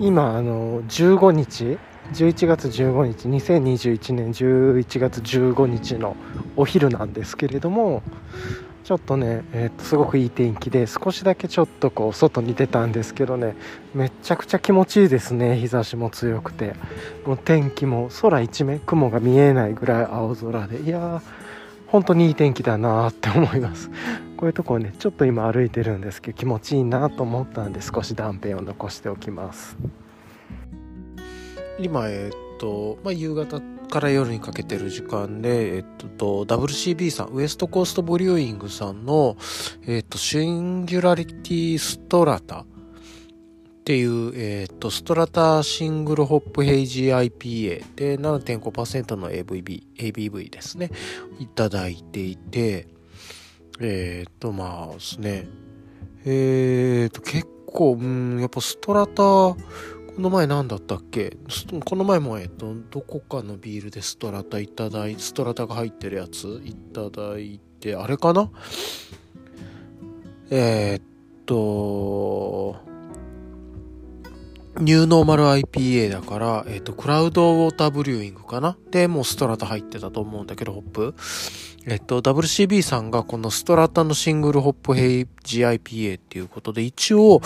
今あの15日11月15日2021年11月15日のお昼なんですけれどもちょっとね、えー、とすごくいい天気で少しだけちょっとこう外に出たんですけどねめちゃくちゃ気持ちいいですね日差しも強くて。もう天気も空一面雲が見えないぐらい青空で。いやー本当にいい天気だなって思います。こういうとこをねちょっと今歩いてるんですけど気持ちいいなと思ったんで少し断片を残しておきます。今えっと、まあ、夕方から夜にかけてる時間で、えっと、WCB さん、ウエストコーストブリューイングさんの、えっと、シンギュラリティストラタっていう、えっと、ストラタシングルホップヘイジー IPA で7.5%の AVB、ABV ですね、いただいていて、えっと、まあですね、えっと、結構、うん、やっぱストラタ、この前何だったっけ？この前も、えっと、どこかのビールでストラタいただいストラタが入ってるやついただいて、あれかな？えー、っと、ニューノーマル IPA だから、えっ、と、クラウドウォーターブリューイングかな？で、もうストラタ入ってたと思うんだけど、ホップ。えっと、WCB さんがこのストラタのシングルホップヘイジ IPA っていうことで、一応、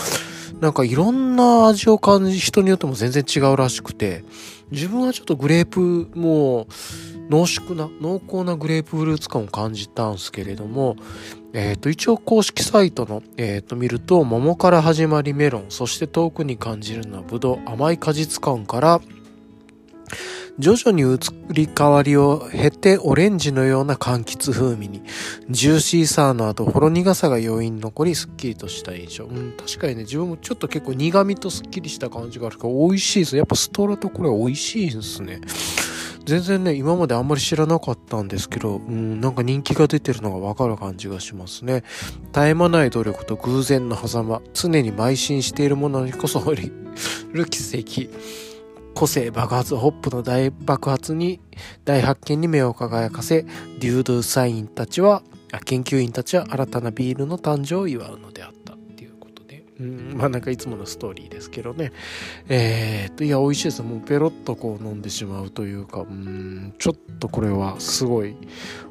なんかいろんな味を感じ、人によっても全然違うらしくて、自分はちょっとグレープ、もう、濃縮な、濃厚なグレープフルーツ感を感じたんですけれども、えっ、ー、と、一応公式サイトの、えっ、ー、と、見ると、桃から始まりメロン、そして遠くに感じるのはブドウ、甘い果実感から、徐々に移り変わりを経てオレンジのような柑橘風味に、ジューシーさの後、ほろ苦さが余韻残り、すっきりとした印象。うん、確かにね、自分もちょっと結構苦味とすっきりした感じがあるから、美味しいです。やっぱストラとこれ美味しいですね。全然ね、今まであんまり知らなかったんですけど、うん、なんか人気が出てるのがわかる感じがしますね。絶え間ない努力と偶然の狭間、常に邁進しているものにこそる奇跡。個性爆発ホップの大爆発に大発見に目を輝かせデュードゥサインたちは研究員たちは新たなビールの誕生を祝うのであったうん。まあなんかいつものストーリーですけどね。えー、っといや美味しいです。もうペロッとこう飲んでしまうというか。うん。ちょっとこれはすごい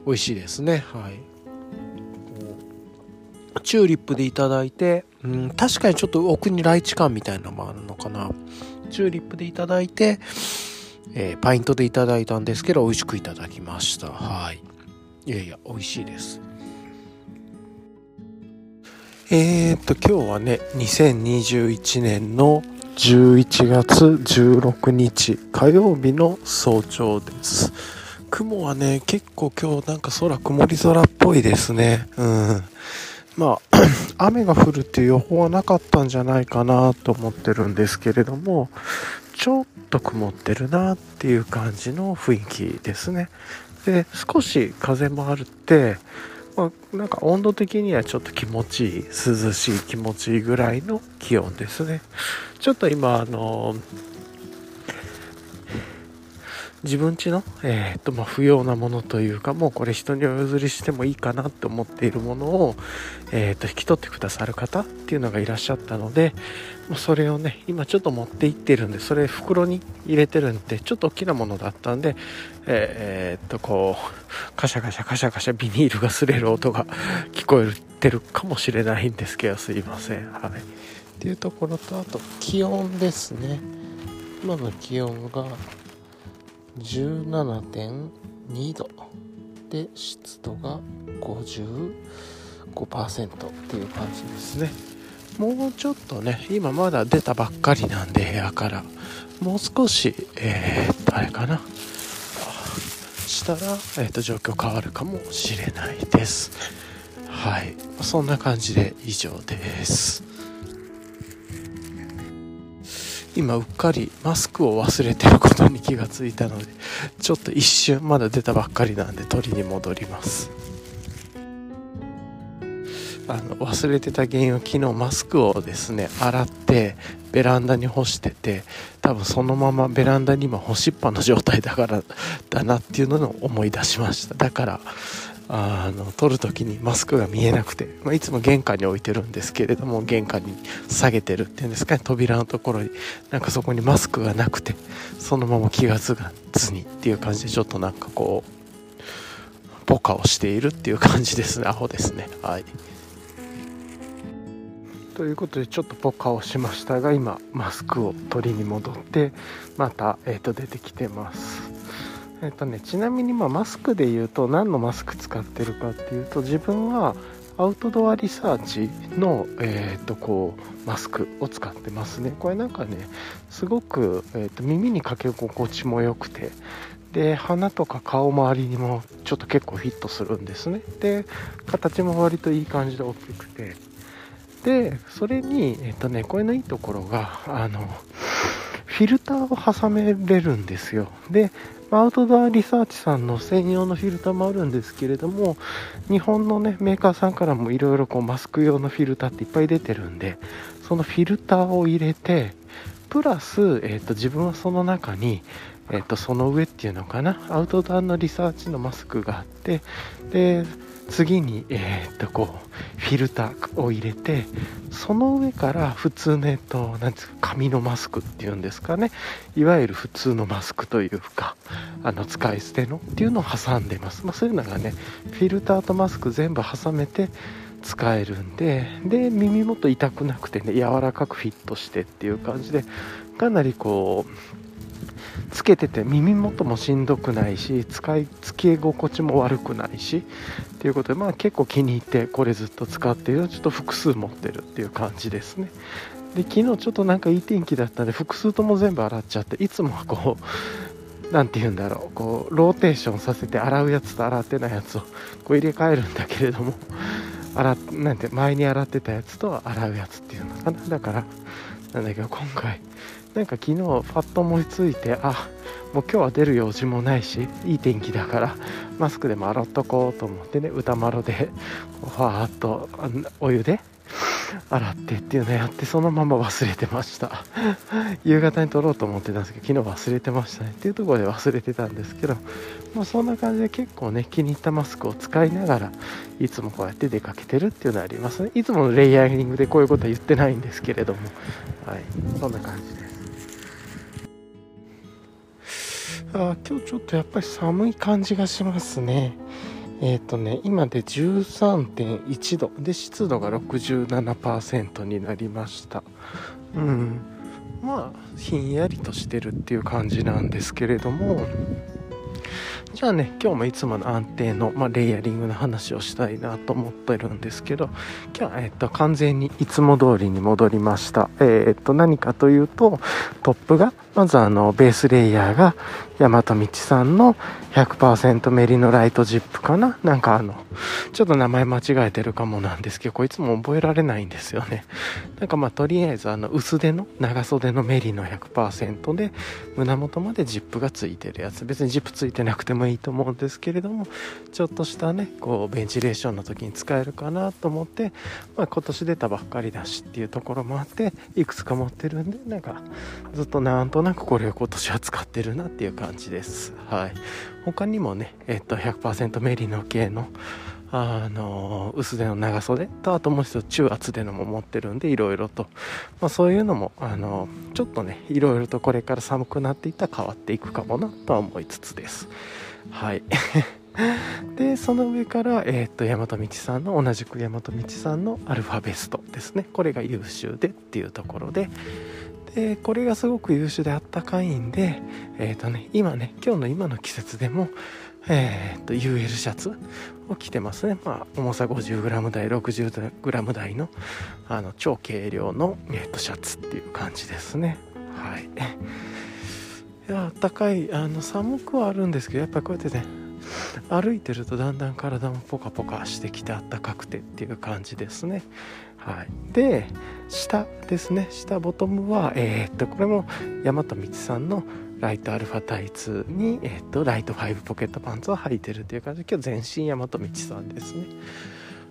美味しいですね。はい。チューリップでいただいて、うん、確かにちょっと奥にライチ感みたいなのもあるのかな。チューリップでいただいて、えー、パイントでいただいたんですけど、美味しくいただきました。はい。いやいや、美味しいです。えー、っと、今日はね、2021年の11月16日火曜日の早朝です。雲はね、結構今日なんか空曇り空っぽいですね。うん。まあ、雨が降るっていう予報はなかったんじゃないかなと思ってるんですけれども、ちょっと曇ってるなっていう感じの雰囲気ですね。で、少し風もあるって、まあ、なんか温度的にはちょっと気持ちいい、涼しい気持ちいいぐらいの気温ですね。ちょっと今、あの自分ちの、えー、っと、まあ、不要なものというか、もうこれ人にお譲りしてもいいかなって思っているものを、えー、っと、引き取ってくださる方っていうのがいらっしゃったので、もうそれをね、今ちょっと持って行ってるんで、それ袋に入れてるんで、ちょっと大きなものだったんで、えー、っと、こう、カシャカシャカシャカシャビニールが擦れる音が 聞こえてるかもしれないんですけど、すいません。はい。っていうところと、あと、気温ですね。今の気温が、17.2度。で湿度が55%っていう感じですね。もうちょっとね今まだ出たばっかりなんで部屋から。もう少しえー、っとあれかな。したら、えー、と状況変わるかもしれないです。はい。そんな感じで以上です。今うっかりマスクを忘れてることに気がついたのでちょっと一瞬まだ出たばっかりなんで取りに戻ります。あの忘れてた原因は昨日マスクをですね洗ってベランダに干してて多分そのままベランダに今干しっぱの状態だからだなっていうのを思い出しました。だからあの撮る時にマスクが見えなくて、まあ、いつも玄関に置いてるんですけれども玄関に下げてるっていうんですかね扉のところになんかそこにマスクがなくてそのまま気が付かずにっていう感じでちょっとなんかこうポカをしているっていう感じですね。アホですね。はい。ということでちょっとポカをしましたが今マスクを取りに戻ってまた、えー、と出てきてます。えっ、とねちなみにまあマスクで言うと何のマスク使ってるかっていうと自分はアウトドアリサーチの、えー、とこうマスクを使ってますね。これなんかねすごく、えー、と耳にかけ心地も良くてで鼻とか顔周りにもちょっと結構フィットするんですね。で形も割といい感じで大きくて。でそれにえっ、とねこれのいいところがあのフィルターを挟めれるんですよ。でアウトドアリサーチさんの専用のフィルターもあるんですけれども日本のねメーカーさんからもいろいろマスク用のフィルターっていっぱい出てるんでそのフィルターを入れてプラス、えーと、自分はその中に、えーとその上っていうのかなアウトドアのリサーチのマスクがあってで次に、えー、っとこうフィルターを入れてその上から普通の、えっと、なんですか紙のマスクっていうんですかね。いわゆる普通のマスクというかあの使い捨てのっていうのを挟んでます、まあ、そういうのがねフィルターとマスク全部挟めて使えるんでで耳元痛くなくてね柔らかくフィットしてっていう感じでかなりこうつけてて耳元もしんどくないし使い付け心地も悪くないしっていうことでまあ結構気に入ってこれずっと使っているちょっと複数持ってるっていう感じですね。で昨日ちょっとなんかいい天気だったんで複数とも全部洗っちゃっていつもはこう 何て言うんだろうこうローテーションさせて洗うやつと洗ってないやつをこう入れ替えるんだけれども洗なんて前に洗ってたやつと洗うやつっていうのかな。だからなんだけど今回なんか昨日パッと思いついてあもう今日は出る用事もないしいい天気だからマスクでも洗っとこうと思ってね歌丸でファーっとお湯で洗ってっていうのやってそのまま忘れてました。夕方に撮ろうと思ってたんですけど昨日忘れてましたね。っていうところで忘れてたんですけどまあそんな感じで結構ね気に入ったマスクを使いながらいつもこうやって出かけてるっていうのはありますね。いつものレイヤリングでこういうことは言ってないんですけれども。はい。そんな感じで。あ今日ちょっとやっぱり寒い感じがしますね。えっ、ー、とね、今で13.1度で湿度が67%になりました。うん。まあ、ひんやりとしてるっていう感じなんですけれども、じゃあね今日もいつもの安定の、まあ、レイヤリングの話をしたいなと思ってるんですけど今日は、えっと、完全にいつも通りに戻りましたえー、っと何かというとトップがまずあのベースレイヤーが大和道さんの100%メリノライトジップかな？なんかあの、ちょっと名前間違えてるかもなんですけど、こいつも覚えられないんですよね。なんかまあとりあえずあの薄手の長袖のメリの100%で胸元までジップがついてるやつ。別にジップついてなくてもいいと思うんですけれども、ちょっとしたね、こうベンチレーションの時に使えるかなと思って、まあ今年出たばっかりだしっていうところもあって、いくつか持ってるんで、なんかずっとなんとなくこれを今年は使ってるなっていう感じです。はい。他にもね、えっと、100%メリノ系の、あの、薄手の長袖と、あともう一つ中厚手のも持ってるんで、いろいろと、まあそういうのも、あの、ちょっとね、いろいろとこれから寒くなっていったら変わっていくかもなとは思いつつです。はい。で、その上から、えっ、と、大和道さんの、同じく大和道さんのアルファベストですね。これが優秀でっていうところで、でこれがすごく優秀であったかいんで、え、ー、とね、今ね、今日の今の季節でも、えっ、ー、と、UL シャツを着てますね。まあ、重さ 50g 台、60g 台の、あの、超軽量の、えっ、と、シャツっていう感じですね。はい。いや、あったかい、あの、寒くはあるんですけど、やっぱこうやってね、歩いてるとだんだん体もポカポカしてきてあったかくてっていう感じですね。はい、で下ですね下ボトムは、えー、っとこれも山と道さんのライトアルファタイツに、えー、っとライト5ポケットパンツを履いてるっていう感じで今日全身山と道さんですね。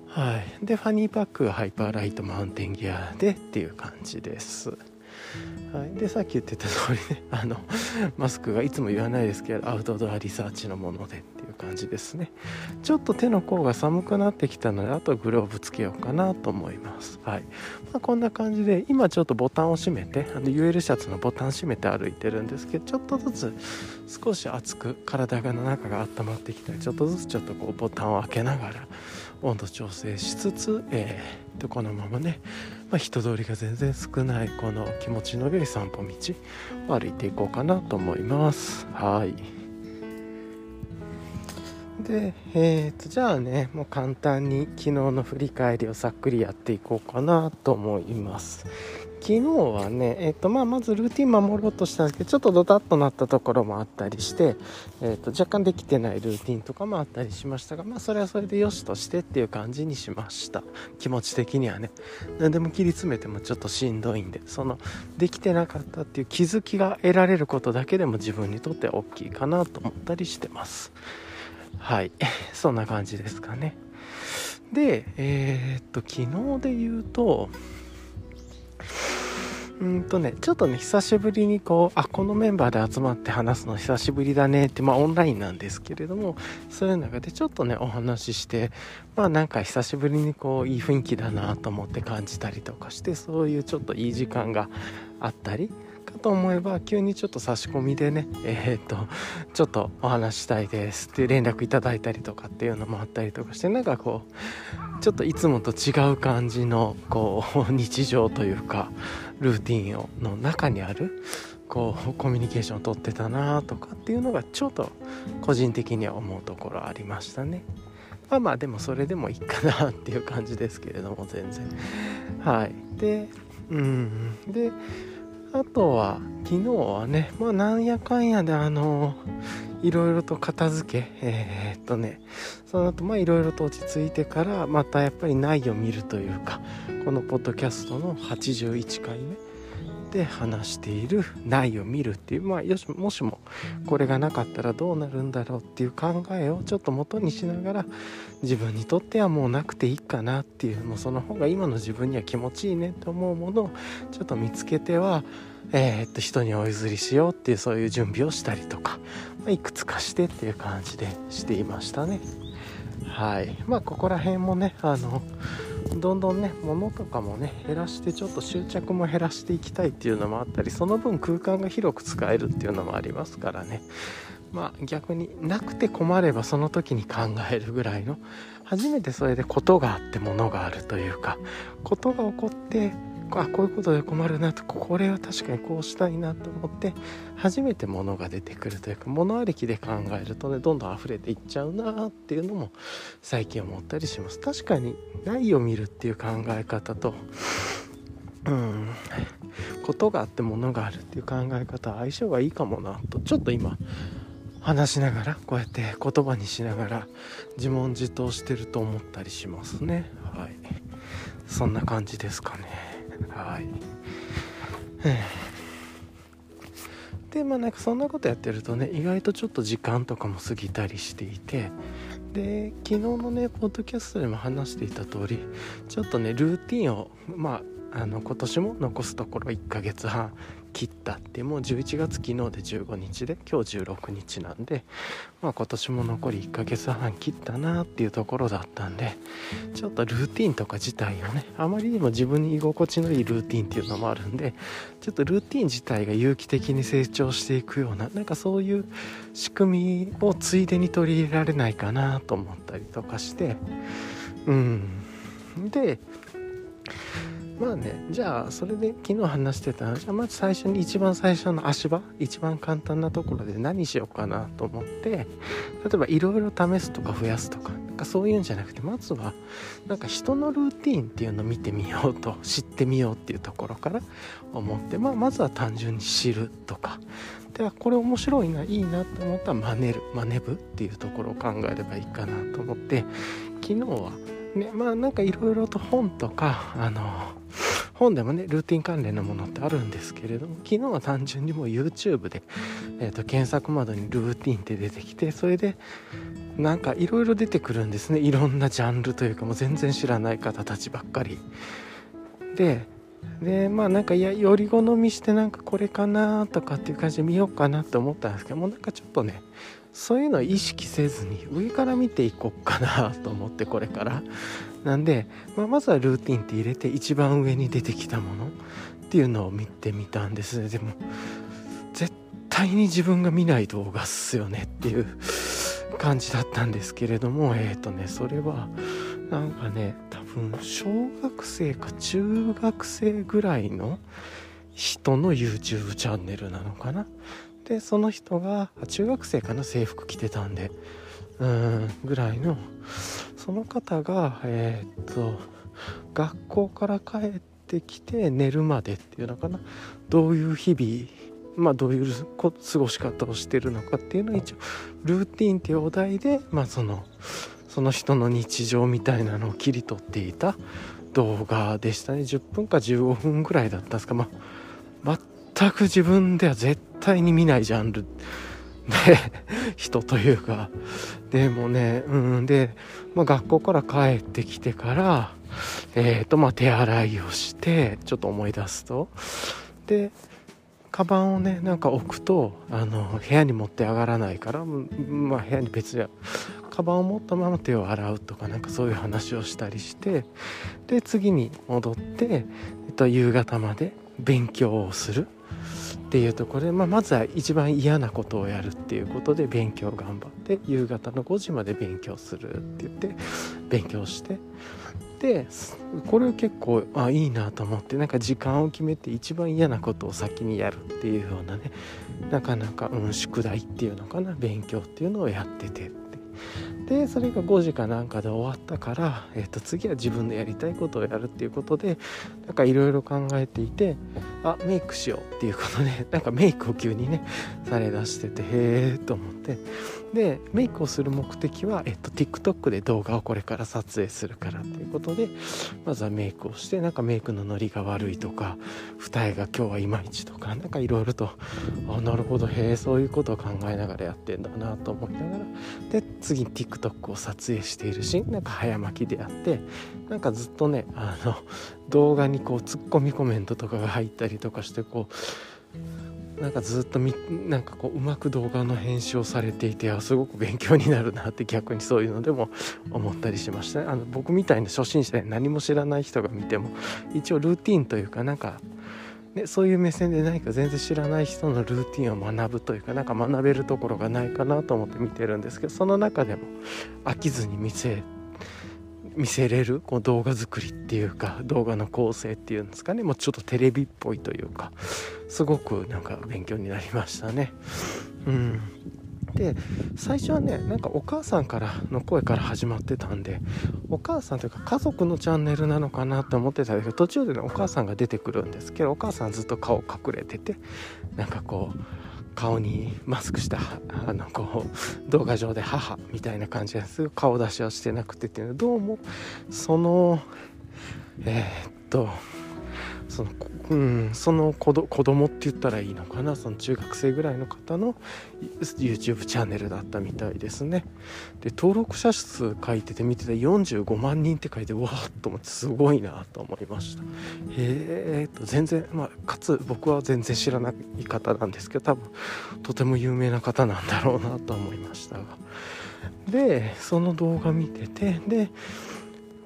はい、でファニーパック Hyperlite Mountain Gear でっていう感じです。はい、でさっき言ってた通りねあのマスクがいつも言わないですけどアウトドアリサーチのものでっていう感じですね。ちょっと手の甲が寒くなってきたのであとグローブつけようかなと思います。はい、まあ、こんな感じで今ちょっとボタンを閉めてあの UL シャツのボタン閉めて歩いてるんですけどちょっとずつ少し熱く体がの中が温まってきたりちょっとずつちょっとこうボタンを開けながら温度調整しつつ、えー、とこのままね、まあ、人通りが全然少ないこの気持ちの良い散歩道を歩いていこうかなと思います。はい。でえーとじゃあねもう簡単に昨日の振り返りをさっくりやっていこうかなと思います。昨日はね、えっ、とまあ、まずルーティン守ろうとしたんですけどちょっとドタッとなったところもあったりして、えっと若干できてないルーティンとかもあったりしましたが、まあ、それはそれでよしとしてっていう感じにしました。気持ち的にはね。何でも切り詰めてもちょっとしんどいんでそのできてなかったっていう気づきが得られることだけでも自分にとっては大きいかなと思ったりしてます。はい。そんな感じですかね。でえー、っと昨日で言うとうんとね、ちょっとね、久しぶりにこう、あ、このメンバーで集まって話すの久しぶりだねって、まあオンラインなんですけれども、そういう中でちょっとね、お話しして、まあなんか久しぶりにこう、いい雰囲気だなと思って感じたりとかして、そういうちょっといい時間があったり、かと思えば急にちょっと差し込みでねえー、っとちょっとお話したいですって連絡いただいたりとかっていうのもあったりとかしてなんかこうちょっといつもと違う感じのこう 日常というかルーティンをの中にあるこうコミュニケーションをとってたなとかっていうのがちょっと個人的には思うところありましたね。まあまあでもそれでもいいかなっていう感じですけれども全然。はい。でうん。であとは昨日はねまあなんやかんやであのいろいろと片付けえー、っとねその後まあいろいろと落ち着いてからまたやっぱり内容を見るというかこのポッドキャストの81回目で話している内を見るっていう、まあ、よしもしもこれがなかったらどうなるんだろうっていう考えをちょっと元にしながら自分にとってはもうなくていいかなっていうもうその方が今の自分には気持ちいいねと思うものをちょっと見つけては、えー、っと人にお譲りしようっていうそういう準備をしたりとか、まあ、いくつかしてっていう感じでしていましたね。はいまあここら辺もねあのどんどんね物とかもね減らしてちょっと執着も減らしていきたいっていうのもあったりその分空間が広く使えるっていうのもありますからね。まあ逆になくて困ればその時に考えるぐらいの初めてそれでことがあって物があるというかことが起こってあこういうことで困るなとこれは確かにこうしたいなと思って初めてものが出てくるというか物ありきで考えるとねどんどん溢れていっちゃうなっていうのも最近思ったりします。確かにないを見るっていう考え方とうんことがあってものがあるっていう考え方は相性がいいかもなとちょっと今話しながらこうやって言葉にしながら自問自答してると思ったりしますね。はい。そんな感じですかね。はい。でまあなんかそんなことやってるとね意外とちょっと時間とかも過ぎたりしていてで昨日のねポッドキャストでも話していた通りちょっとねルーティンをまああの今年も残すところ1ヶ月半切ったってもう11月昨日で15日で今日16日なんで、まあ、今年も残り1ヶ月半切ったなっていうところだったんでちょっとルーティンとか自体をねあまりにも自分に居心地のいいルーティンっていうのもあるんでちょっとルーティン自体が有機的に成長していくようななんかそういう仕組みをついでに取り入れられないかなと思ったりとかしてうん。でまあねじゃあそれで昨日話してたじゃあまず最初に一番最初の足場一番簡単なところで何しようかなと思って例えばいろいろ試すとか増やすとかなんかそういうんじゃなくてまずはなんか人のルーティンっていうのを見てみようと知ってみようっていうところから思って、まあ、まずは単純に知るとか。ではこれ面白いないいなと思ったら真似る真似ぶっていうところを考えればいいかなと思って昨日はねまあなんかいろいろと本とかあの本でもねルーティン関連のものってあるんですけれども昨日は単純にもう YouTube で、えーと、検索窓にルーティンって出てきてそれでなんかいろいろ出てくるんですね。いろんなジャンルというかもう全然知らない方たちばっかり。ででまあなんかいやより好みしてなんかこれかなとかっていう感じで見ようかなって思ったんですけどもうなんかちょっとねそういうのを意識せずに上から見ていこうかなと思ってこれから。なんで、まあ、まずはルーティンって入れて一番上に出てきたものっていうのを見てみたんです。でも絶対に自分が見ない動画っすよねっていう感じだったんですけれどもえっ、ー、とねそれはなんかね多分小学生か中学生ぐらいの人の YouTube チャンネルなのかな。でその人が中学生かな制服着てたんで。うんぐらいの。その方がえー、っと学校から帰ってきて寝るまでっていうのかな。どういう日々まあどういう過ごし方をしてるのかっていうのを一応ルーティンっていうお題でまあそのその人の日常みたいなのを切り取っていた動画でしたね。10分か15分ぐらいだったんですか。まあ全く自分では絶対に見ないジャンル。で 人というか。でもねうんで、まあ、学校から帰ってきてからえっ、ー、とまあ手洗いをしてちょっと思い出すと。でカバンをねなんか置くとあの部屋に持って上がらないからまあ部屋に別にカバンを持ったまま手を洗うとかなんかそういう話をしたりしてで次に戻って、えっと、夕方まで勉強をする。っていうところで、まあ、まずは一番嫌なことをやるっていうことで勉強頑張って夕方の5時まで勉強するって言って勉強してでこれ結構あいいなと思ってなんか時間を決めて一番嫌なことを先にやるっていうようなねなかなか、うん、宿題っていうのかな勉強っていうのをやってて。でそれが5時かなんかで終わったから、えー、と次は自分のやりたいことをやるっていうことでなんかいろいろ考えていてあメイクしようっていうことでなんかメイクを急にねされだしててへえと思って。でメイクをする目的は、えっと、TikTok で動画をこれから撮影するからっていうことでまずはメイクをしてなんかメイクのノリが悪いとか二重が今日はいまいちとかなんかいろいろとあなるほどへえそういうことを考えながらやってんだなと思いながら。で次 TikTok を撮影しているしなんか早巻きでやってなんかずっとねあの動画にこうツッコミコメントとかが入ったりとかしてこうなんかずっとみなんかこううまく動画の編集をされていてすごく勉強になるなって逆にそういうのでも思ったりしました。あの僕みたいな初心者で何も知らない人が見ても一応ルーティンというかなんかね、そういう目線で何か全然知らない人のルーティンを学ぶというかなんか学べるところがないかなと思って見てるんですけどその中でも飽きずに見せ見せれるこう動画作りっていうか動画の構成っていうんですかねもうちょっとテレビっぽいというかすごくなんか勉強になりましたね。うんで最初はねなんかお母さんからの声から始まってたんでお母さんというか家族のチャンネルなのかなって思ってたんだけど途中でねお母さんが出てくるんですけどお母さんずっと顔隠れててなんかこう顔にマスクしたあのこう動画上で母みたいな感じです顔出しはしてなくてっていうのはどうもそのえー、っとその,、うん、その子ど子供って言ったらいいのかな？その中学生ぐらいの方の YouTube チャンネルだったみたいですね。で登録者数書いてて見てた45万人って書いてわーっと思ってすごいなと思いました。へえと全然まあかつ僕は全然知らない方なんですけど多分とても有名な方なんだろうなと思いましたが。でその動画見ててで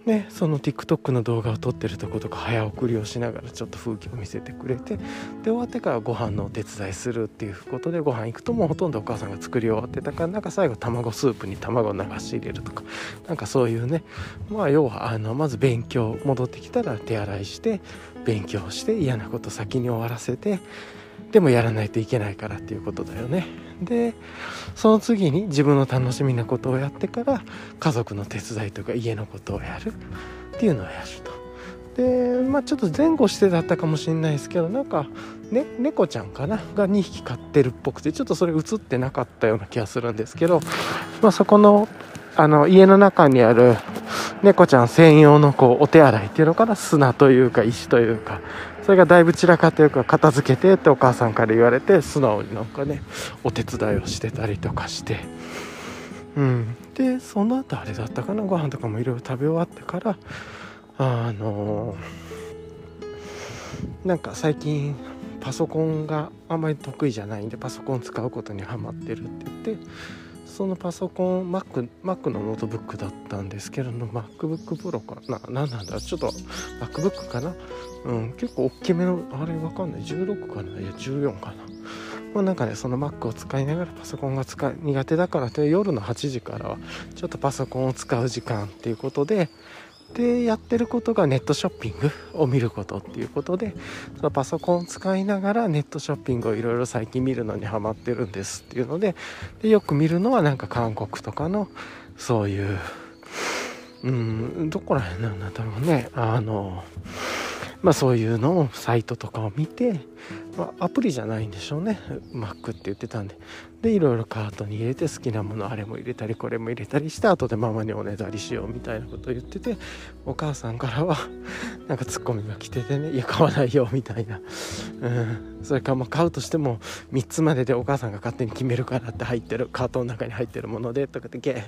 ね、その TikTok の動画を撮ってるとことか早送りをしながらちょっと風景を見せてくれてで終わってからご飯のお手伝いするっていうことでご飯行くともうほとんどお母さんが作り終わってたからなんか最後卵スープに卵を流し入れるとかなんかそういうねまあ要はあのまず勉強戻ってきたら手洗いして勉強して嫌なこと先に終わらせてでもやらないといけないからっていうことだよね。でその次に自分の楽しみなことをやってから家族の手伝いとか家のことをやるっていうのをやると。でまあちょっと前後してだったかもしれないですけどなんか、ね、猫ちゃんかな？が2匹飼ってるっぽくてちょっとそれ映ってなかったような気がするんですけど、まあ、そこのあの家の中にある猫ちゃん専用のこうお手洗いっていうのかな？砂というか石というかそれがだいぶ散らかってるから片付けてってお母さんから言われて素直になんかねお手伝いをしてたりとかして。うん。でその後あれだったかなご飯とかもいろいろ食べ終わってからあのなんか最近パソコンがあんまり得意じゃないんでパソコン使うことにハマってるって言ってそのパソコン Mac, Mac のノートブックだったんですけども MacBook Pro かな何なんだちょっと MacBook かな？うん結構大きめのあれわかんない。16かな？いや14かな。まあ、なんかねその Mac を使いながらパソコンが使い苦手だからという夜の8時からはちょっとパソコンを使う時間っていうことででやってることがネットショッピングを見ることっていうことでそのパソコンを使いながらネットショッピングをいろいろ最近見るのにハマってるんですっていうのででよく見るのはなんか韓国とかのそういううんどこら辺なんだろうね。あのまあそういうのをサイトとかを見てまあ、アプリじゃないんでしょうね。Mac って言ってたんで。でいろいろカートに入れて好きなものあれも入れたりこれも入れたりして後でママにおねだりしようみたいなことを言っててお母さんからは なんかツッコミが来ててねいや買わないよみたいな、うん、それからまあ買うとしても3つまででお母さんが勝手に決めるからって入ってるカートの中に入ってるものでとかってゲ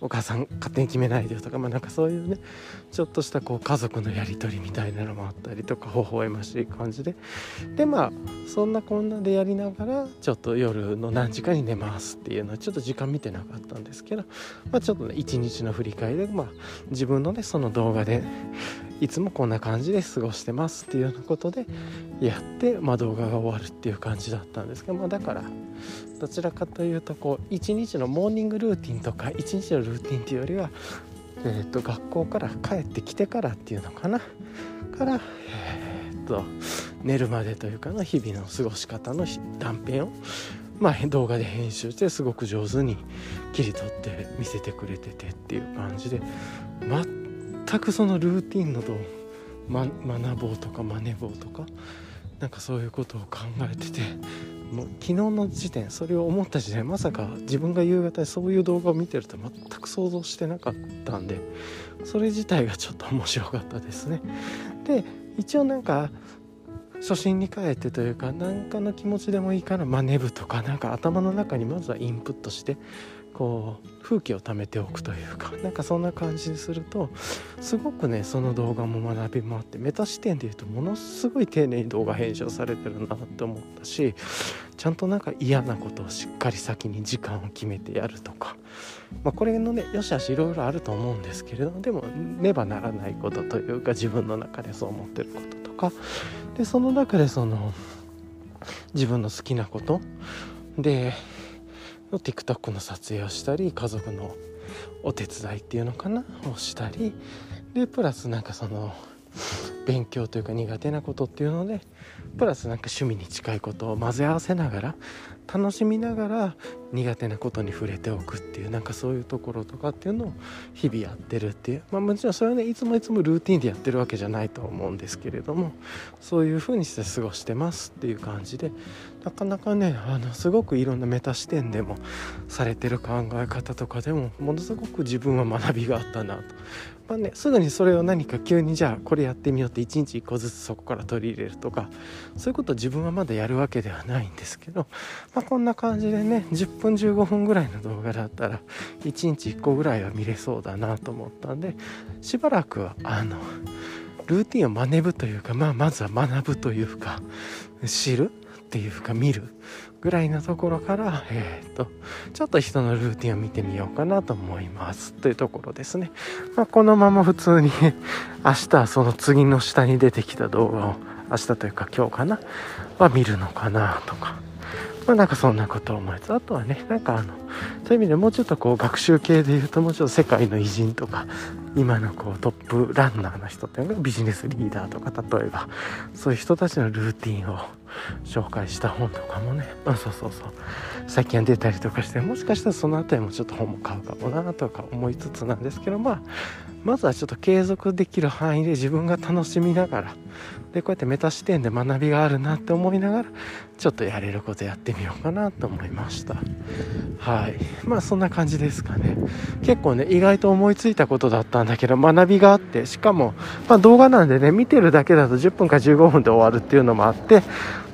お母さん勝手に決めないでよとかまあなんかそういうねちょっとしたこう家族のやり取りみたいなのもあったりとか微笑ましい感じで。でまあそんなこんなでやりながらちょっと夜の何時かに寝ますっていうのはちょっと時間見てなかったんですけど、まあ、ちょっとね一日の振り返りで、まあ、自分のねその動画でいつもこんな感じで過ごしてますっていうようなことでやって、まあ、動画が終わるっていう感じだったんですけど、まあ、だからどちらかというとこう一日のモーニングルーティンとか一日のルーティンっていうよりは、えー、と学校から帰ってきてからっていうのかな。から、えー、と寝るまでというかの日々の過ごし方の断片を、まあ、動画で編集してすごく上手に切り取って見せてくれててっていう感じで全くそのルーティンのどう、ま、学ぼうとか真似ぼうとかなんかそういうことを考えててもう昨日の時点それを思った時点まさか自分が夕方にそういう動画を見てると全く想像してなかったんでそれ自体がちょっと面白かったですね。で一応なんか初心に帰ってというか何かの気持ちでもいいから真似ぶとかなんか頭の中にまずはインプットしてこう風景を貯めておくというかなんかそんな感じにするとすごくねその動画も学びもあってメタ視点でいうとものすごい丁寧に動画編集されてるなって思ったしちゃんとなんか嫌なことをしっかり先に時間を決めてやるとか、まあ、これのねよしあしいろいろあると思うんですけれどでもねばならないことというか自分の中でそう思ってることとか。でその中でその自分の好きなこと。で TikTok の撮影をしたり家族のお手伝いっていうのかな？をしたり。でプラスなんかその勉強というか苦手なことっていうのでプラスなんか趣味に近いことを混ぜ合わせながら楽しみながら苦手なことに触れておくっていうなんかそういうところとかっていうのを日々やってるっていう。まあもちろんそれはねいつもいつもルーティンでやってるわけじゃないと思うんですけれどもそういう風にして過ごしてますっていう感じでなかなかねあのすごくいろんなメタ視点でもされてる考え方とかでもものすごく自分は学びがあったなと。まあね、すぐにそれを何か急にじゃあこれやってみようって1日1個ずつそこから取り入れるとかそういうことを自分はまだやるわけではないんですけど、まあ、こんな感じでね10分15分ぐらいの動画だったら1日1個ぐらいは見れそうだなと思ったんでしばらくはあのルーティンを真似ぶというか、まあ、まずは学ぶというか知るっていうか見るぐらいのところから、えーと、ちょっと人のルーティンを見てみようかなと思いますというところですね、まあ、このまま普通に 明日その次の下に出てきた動画を明日というか今日かなは見るのかなとか。まあなんかそんなことを思いつつあとはねなんかあのそういう意味でもうちょっとこう学習系で言うともうちょっと世界の偉人とか今のこうトップランナーの人っていうのがビジネスリーダーとか例えばそういう人たちのルーティンを紹介した本とかもね。あそうそうそう。最近は出たりとかしてもしかしたらその辺りもちょっと本も買うかもなとか思いつつなんですけどまあまずはちょっと継続できる範囲で自分が楽しみながらでこうやってメタ視点で学びがあるなって思いながらちょっとやれることやってみようかなと思いました。はい。まあそんな感じですかね。結構ね意外と思いついたことだったんだけど学びがあってしかも、まあ、動画なんでね見てるだけだと10分か15分で終わるっていうのもあって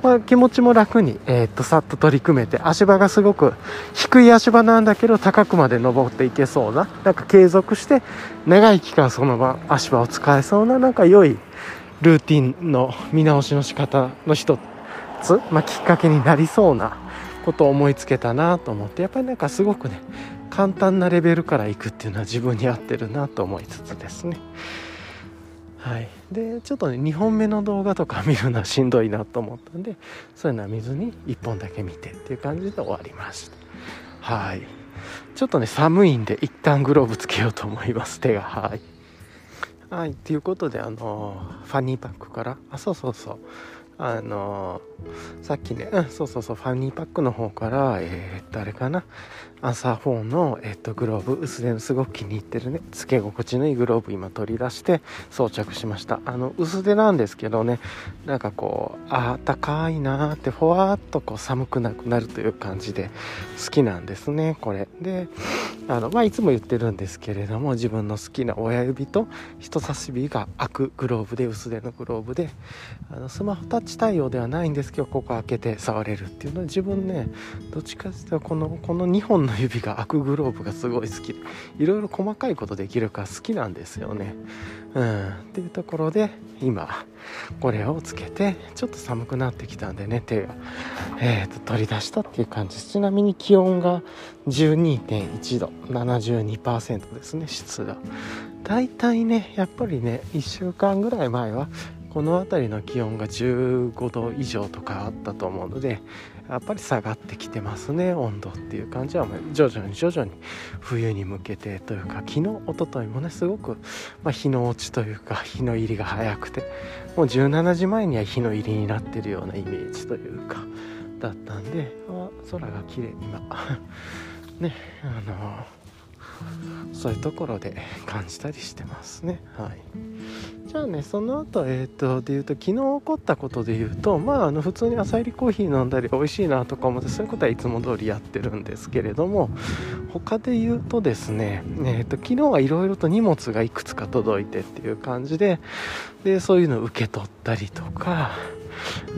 まあ、気持ちも楽に、えー、っとさっと取り組めて足場がすごく低い足場なんだけど高くまで登っていけそうななんか継続して長い期間その場足場を使えそうななんか良いルーティンの見直しの仕方の一つ、まあ、きっかけになりそうなことを思いつけたなと思ってやっぱりなんかすごくね簡単なレベルからいくっていうのは自分に合ってるなと思いつつですね。はい。でちょっとね2本目の動画とか見るのはしんどいなと思ったんでそういうのは見ずに1本だけ見てっていう感じで終わりました。はい。ちょっとね寒いんで一旦グローブつけようと思います手が。はい。はい。ということであのファニーパックからあそうそうそう。あのさっきね、うん、そうそうそう、ファニーパックの方から、えー、っと、あれかな、アンサー4の、えっと、グローブ薄手のすごく気に入ってるねつけ心地のいいグローブ今取り出して装着しました。あの薄手なんですけどねなんかこうあったかいなーってふわっとこう寒くなくなるという感じで好きなんですねこれ。であのまあいつも言ってるんですけれども自分の好きな親指と人差し指が開くグローブで薄手のグローブであのスマホタッチ対応ではないんですけどここ開けて触れるっていうのは自分ねどっちかというとこのこの2本の指が開くグローブがすごい好きいろいろ細かいことできるから好きなんですよね。うん。っていうところで今これをつけてちょっと寒くなってきたんでね手が、えーと、取り出したっていう感じちなみに気温が12.1度72%ですね湿度。だいたいねやっぱりね1週間ぐらい前はこの辺りの気温が15度以上とかあったと思うのでやっぱり下がってきてますね温度っていう感じは。徐々に徐々に冬に向けてというか昨日一昨日もねすごく、まあ、日の落ちというか日の入りが早くてもう17時前には日の入りになってるようなイメージというかだったんであ空が綺麗今。ねあのそういうところで感じたりしてますね。はい。じゃあねその後えっ、ー、とで言うと昨日起こったことで言うとまああの普通に朝入りコーヒー飲んだり美味しいなとか思ってそういうことはいつも通りやってるんですけれども他で言うとですねえっ、ー、と昨日はいろいろと荷物がいくつか届いてっていう感じででそういうのを受け取ったりとか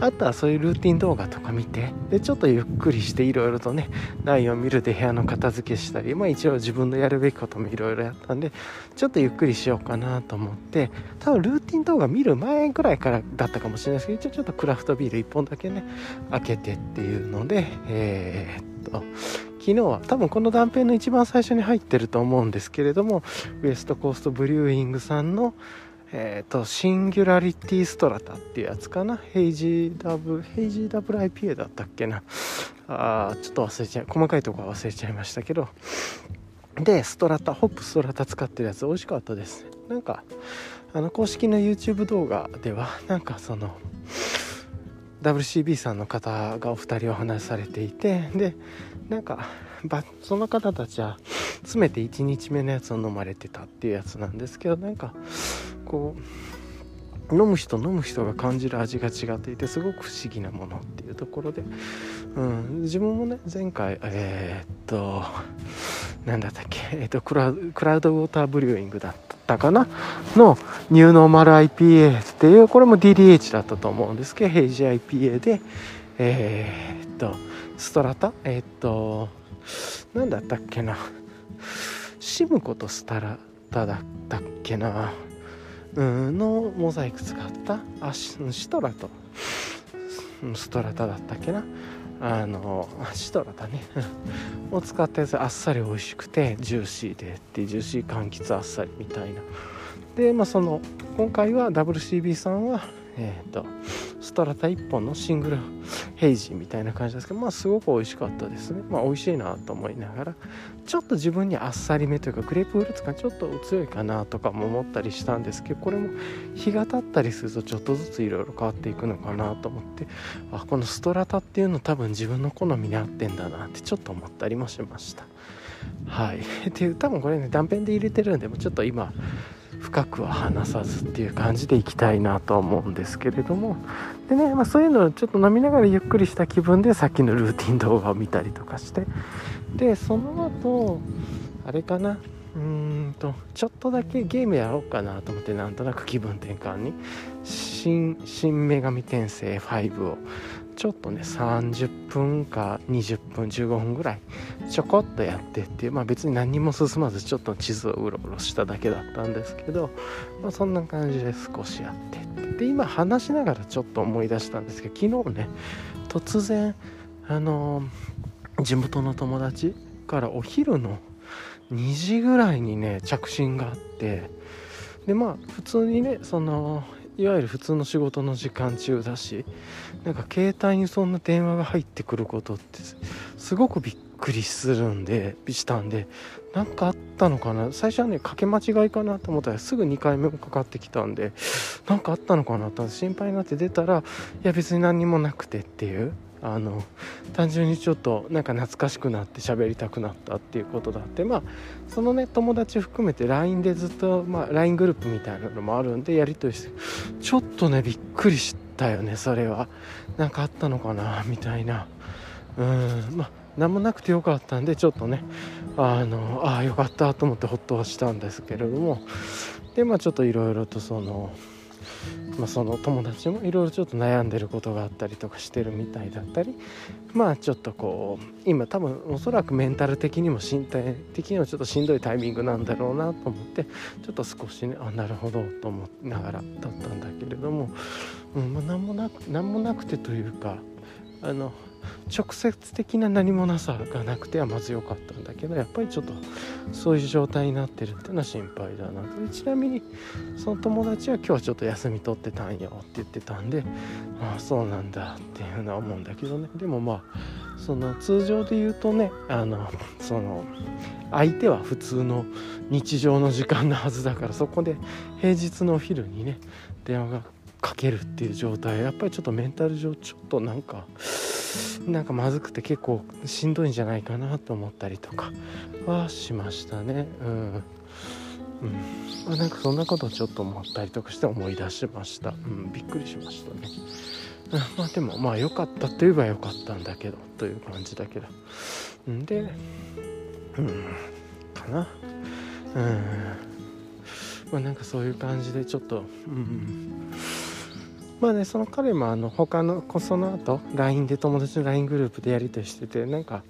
あとはそういうルーティン動画とか見てでちょっとゆっくりしていろいろとね内容見るで部屋の片付けしたりまあ一応自分のやるべきこともいろいろやったんでちょっとゆっくりしようかなと思って多分ルーティン動画見る前ぐらいからだったかもしれないですけど一応ちょっとクラフトビール1本だけね開けてっていうのでえー、っと昨日は多分この断片の一番最初に入ってると思うんですけれどもウエストコーストブリューイングさんのえっ、ー、と、シンギュラリティストラタっていうやつかな？ヘイジーダブ、ヘイジーダブル IPA だったっけな？あちょっと忘れちゃう。細かいとこは忘れちゃいましたけど。で、ストラタ、ホップストラタ使ってるやつ美味しかったです。なんか、あの、公式の YouTube 動画では、なんかその、WCB さんの方がお二人お話しされていて、で、なんか、その方たちは詰めて1日目のやつを飲まれてたっていうやつなんですけどなんかこう飲む人飲む人が感じる味が違っていてすごく不思議なものっていうところで、うん、自分もね前回えー、っと何だったっけ、えー、っとクラクラウドウォーターブリューイングだったかな？のニューノーマル IPA っていうこれも DDH だったと思うんですけどヘイジ IPA でえー、っとストラタ？えー、っと何だったっけな？シムコとスタラタだったっけな？うんのモザイク使った？あシトラとストラタだったっけな？あのシトラタね。を使ったやつあっさり美味しくてジューシーでってジューシー柑橘あっさりみたいな。でまあその今回は WCB さんはえっ、ー、とストラタ1本のシングルヘイジーみたいな感じですけどまあすごく美味しかったですね。まあ美味しいなと思いながらちょっと自分にあっさりめというかグレープフルーツがちょっと強いかなとかも思ったりしたんですけどこれも日が経ったりするとちょっとずついろいろ変わっていくのかなと思ってあこのストラタっていうの多分自分の好みに合ってんだなってちょっと思ったりもしました。はい。で多分これね断片で入れてるんでもちょっと今深くは話さずっていう感じでいきたいなと思うんですけれども。でね、まあ、そういうのをちょっと飲みながらゆっくりした気分でさっきのルーティン動画を見たりとかして。でその後あれかな。うーんとちょっとだけゲームやろうかなと思ってなんとなく気分転換に。新「新女神転生5」をちょっとね30分か20分15分ぐらいちょこっとやってっていうまあ別に何も進まずちょっと地図をうろうろしただけだったんですけど、まあ、そんな感じで少しやってで今話しながらちょっと思い出したんですけど昨日ね突然あの地元の友達からお昼の2時ぐらいにね着信があってでまあ普通にねそのいわゆる普通の仕事の時間中だしなんか携帯にそんな電話が入ってくることってすごくびっくりするんでしたんで何かあったのかな？最初はねかけ間違いかなと思ったらすぐ2回目もかかってきたんで何かあったのかなと。心配になって出たらいや別に何にもなくてっていうあの単純にちょっとなんか懐かしくなって喋りたくなったっていうことだってまあそのね友達含めて LINE でずっと、まあ、LINE グループみたいなのもあるんでやり取りしてちょっとねびっくりしたよねそれは。何かあったのかな？みたいな。うん。まあ何もなくてよかったんでちょっとね。あのああよかったと思ってほっとはしたんですけれども。でまあちょっといろいろとそのまあ、その友達もいろいろちょっと悩んでることがあったりとかしてるみたいだったり。まあちょっとこう今多分おそらくメンタル的にも身体的にもちょっとしんどいタイミングなんだろうなと思ってちょっと少しねあなるほどと思いながらだったんだけれども、うんまあ、何もなく何もなくてというかあの直接的な何もなさがなくてはまず良かったんだけどやっぱりちょっとそういう状態になってるっていうのは心配だなとちなみにその友達は今日はちょっと休み取ってたんよって言ってたんでああそうなんだっていうのは思うんだけどね。でもまあその通常で言うとねあのその相手は普通の日常の時間のはずだからそこで平日のお昼にね電話がかけるっていう状態やっぱりちょっとメンタル上ちょっとなんかなんかまずくて結構しんどいんじゃないかなと思ったりとかはしましたね。うん、うん。まあ、なんかそんなことをちょっと思ったりとかして思い出しました、うん、びっくりしましたね、うん、まあでもまあ良かったといえば良かったんだけどという感じだけど。ん。でうん。かな。うん。まあなんかそういう感じでちょっとうん。まあねその彼もあの他のその後 LINE で友達の LINE グループでやり取りしててなんか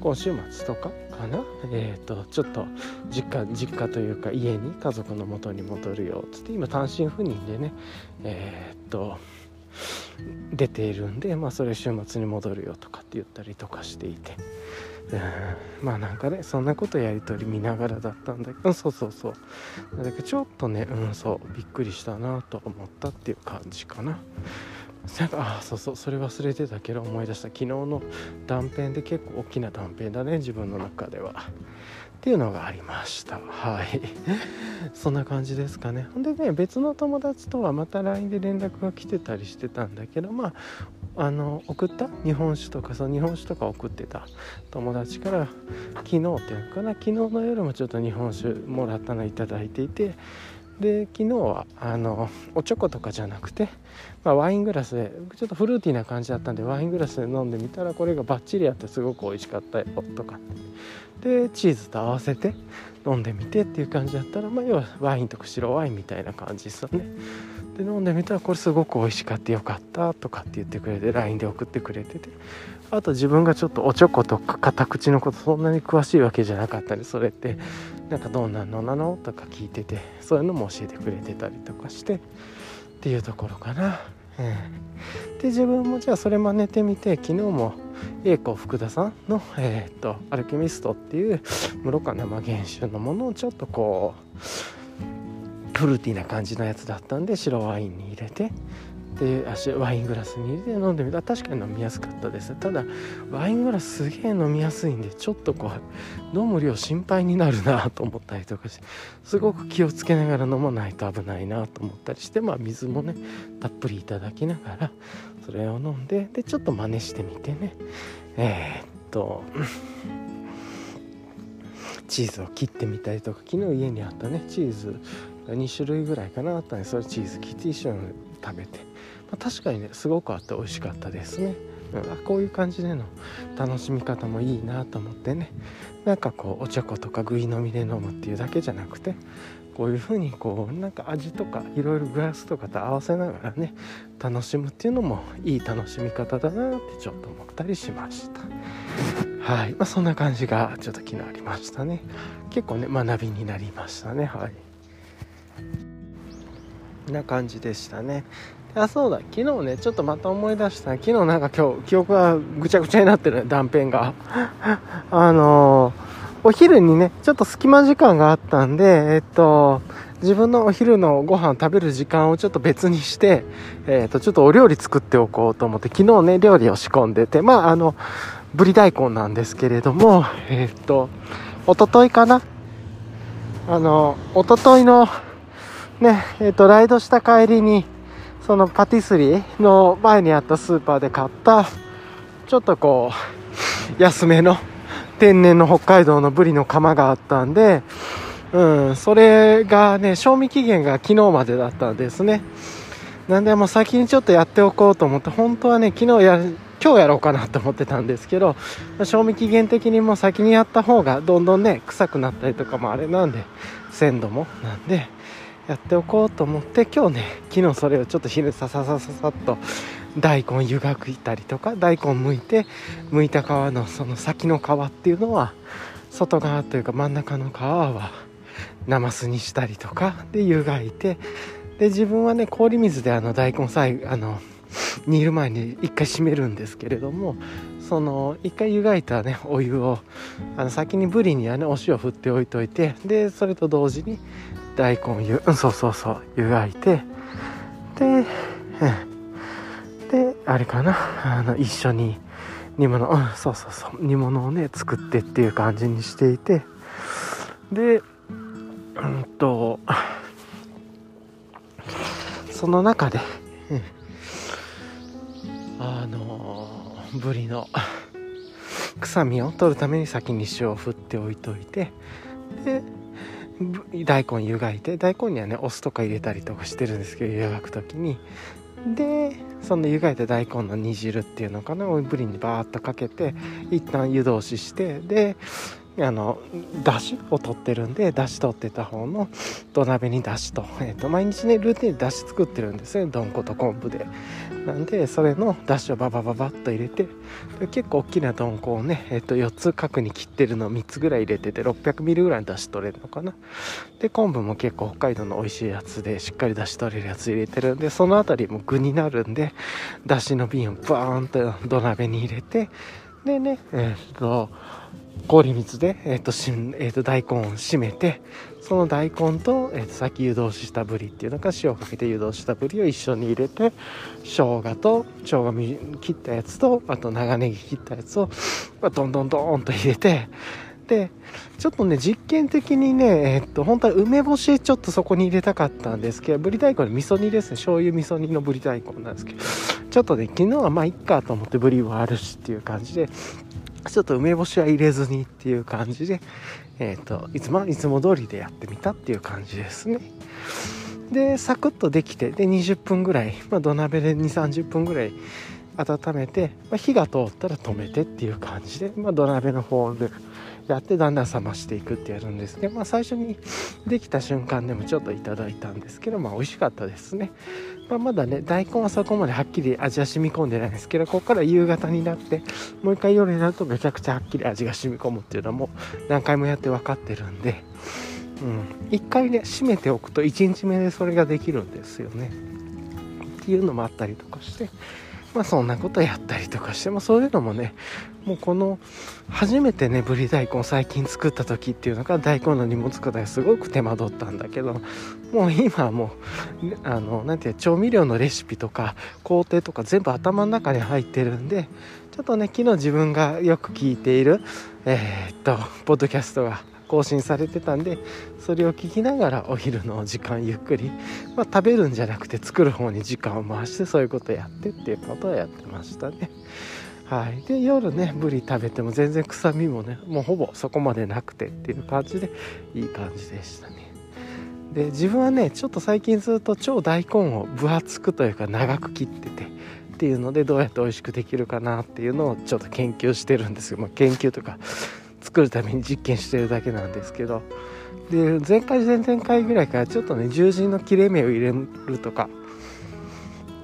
今週末とかかな？えっ、ー、とちょっと実家実家というか家に家族の元に戻るよっつって今単身赴任でねえっ、ー、と出ているんでまあそれ週末に戻るよとかって言ったりとかしていて。まあなんかねそんなことやり取り見ながらだったんだけどそうそうそう。だけどちょっとねうんそうびっくりしたなと思ったっていう感じかな。ああそうそうそれ忘れてたけど思い出した。昨日の断片で結構大きな断片だね自分の中では。っていうのがありました。はい。そんな感じですかね。ほんでね別の友達とはまた LINE で連絡が来てたりしてたんだけどまああの送った日本酒とかその日本酒とか送ってた。友達から昨日っていうかな？昨日の夜もちょっと日本酒もらったの頂いていて。で昨日はあのおチョコとかじゃなくて、まあ、ワイングラスでちょっとフルーティーな感じだったんでワイングラスで飲んでみたらこれがバッチリあってすごく美味しかったよとか。でチーズと合わせて飲んでみてっていう感じだったら、まあ、要はワインとか白ワインみたいな感じですよね。で飲んでみたらこれすごく美味しかったよかったとかって言ってくれて LINE で送ってくれててあと自分がちょっとおちょことか片口のことそんなに詳しいわけじゃなかったりそれってなんかどうなのなのとか聞いててそういうのも教えてくれてたりとかしてっていうところかな。で自分もじゃあそれ真似てみて昨日も栄子福田さんの、えーと、アルケミストっていう室賀生原酒のものをちょっとこうフルーティーな感じのやつだったんで白ワインに入れてでワイングラスに入れて飲んでみた。確かに飲みやすかったです。ただワイングラスすげえ飲みやすいんでちょっとこう飲む量心配になるなと思ったりとかしてすごく気をつけながら飲まないと危ないなと思ったりしてまあ水もねたっぷりいただきながらそれを飲んででちょっと真似してみてね。えー、っとチーズを切ってみたりとか昨日家にあったねチーズ2種類ぐらいかなあったんでそれチーズ切って一緒に食べて、まあ、確かにねすごくあって美味しかったですね。うん、こういう感じでの楽しみ方もいいなと思ってね。なんかこうおちょことかぐい飲みで飲むっていうだけじゃなくてこういう風にこうなんか味とかいろいろグラスとかと合わせながらね楽しむっていうのもいい楽しみ方だなってちょっと思ったりしました。はい、まあ、そんな感じがちょっと昨日ありましたね。結構ね学びになりましたね。はい。な感じでしたね。あそうだ。昨日ねちょっとまた思い出した。昨日なんか今日記憶がぐちゃぐちゃになってる断片が。あのーお昼にね、ちょっと隙間時間があったんで、えっと、自分のお昼のご飯食べる時間をちょっと別にして、えっと、ちょっとお料理作っておこうと思って、昨日ね、料理を仕込んでて、まあ、あの、ぶり大根なんですけれども、えっと、おとといかな。あの、おとといの、ね、えっと、ライドした帰りに、そのパティスリーの前にあったスーパーで買った、ちょっとこう、安めの、天然の北海道のブリの釜があったんで、うん、それがね、賞味期限が昨日までだったんですね。なんでもう先にちょっとやっておこうと思って、本当はね、昨日や、今日やろうかなと思ってたんですけど、賞味期限的にも先にやった方がどんどんね、臭くなったりとかもあれなんで、鮮度もなんで、やっておこうと思って今日ね昨日それをちょっと昼さささささっと大根湯がくいたりとか大根剥いて剥いた皮のその先の皮っていうのは外側というか真ん中の皮はナマスにしたりとかで湯がいてで自分はね氷水であの大根さえあの煮る前に一回締めるんですけれどもその一回湯がいたねお湯をあの先にブリにはねお塩振っておいといてでそれと同時に大根湯、うん、そうそうそう湯がいてで、うんであれかなあの一緒に煮物、うん、そうそうそう煮物をね作ってっていう感じにしていてでうんとその中で、うん、あのぶりの臭みを取るために先に塩を振っておいといてで大根湯がいて大根にはねお酢とか入れたりとかしてるんですけど湯がく時に。でその湯がいた大根の煮汁っていうのかなをブリにバーッとかけて一旦湯通ししてであのだしを取ってるんでだし取ってた方の土鍋にだしと,、えーと、毎日ねルーティンでだし作ってるんですねどんこと昆布で。なんでそれのだしをババババッと入れて結構大きなどんこをね、えー、と4つ角に切ってるのを3つぐらい入れてて600ミリぐらいのだし取れるのかな。で昆布も結構北海道の美味しいやつでしっかりだし取れるやつ入れてるんでその辺りも具になるんでだしの瓶をバーンと土鍋に入れてでねえっ、ー、と氷水で、えーとしんえー、と大根を締めてその大根と,、えー、とさっき湯通ししたぶりっていうのが塩をかけて湯通したぶりを一緒に入れて生姜と生姜み切ったやつとあと長ネギ切ったやつをまあどんどんどんと入れてでちょっとね実験的にねえっ、と本当は梅干しちょっとそこに入れたかったんですけどぶり大根の味噌煮ですね。醤油味噌煮のぶり大根なんですけどちょっとね昨日はまあいっかと思ってぶりはあるしっていう感じでちょっと梅干しは入れずにっていう感じで、えっ、ー、と、いつも、いつも通りでやってみたっていう感じですね。で、サクッとできて、で、20分ぐらい、まあ、土鍋で2、30分ぐらい温めて、まあ、火が通ったら止めてっていう感じで、まあ、土鍋の方でやってだんだん冷ましていくってやるんですけど、まあ、最初にできた瞬間でもちょっといただいたんですけど、まあ、美味しかったですね。まあ、まだね大根はそこまではっきり味は染み込んでないですけどここから夕方になってもう一回夜になるとめちゃくちゃはっきり味が染み込むっていうのはもう何回もやって分かってるんで、うん、一回ね閉めておくと1日目でそれができるんですよね。っていうのもあったりとかしてまあそんなことやったりとかして、まあそういうのもね、もうこの、初めてね、ぶり大根最近作った時っていうのが大根の荷物方がすごく手間取ったんだけど、もう今はもう、あの、なていう調味料のレシピとか工程とか全部頭の中に入ってるんで、ちょっとね、昨日自分がよく聞いている、えー、っと、ポッドキャストが更新されてたんでそれを聞きながらお昼の時間ゆっくり、まあ、食べるんじゃなくて作る方に時間を回してそういうことやってっていうことをやってましたね。はい、で夜ねぶり食べても全然臭みもねもうほぼそこまでなくてっていう感じでいい感じでしたね。で自分はねちょっと最近ずっと超大根を分厚くというか長く切っててっていうのでどうやって美味しくできるかなっていうのをちょっと研究してるんですよ、まあ、研究とか作るために実験してるだけなんですけどで前回前々回ぐらいからちょっとね十字の切れ目を入れるとか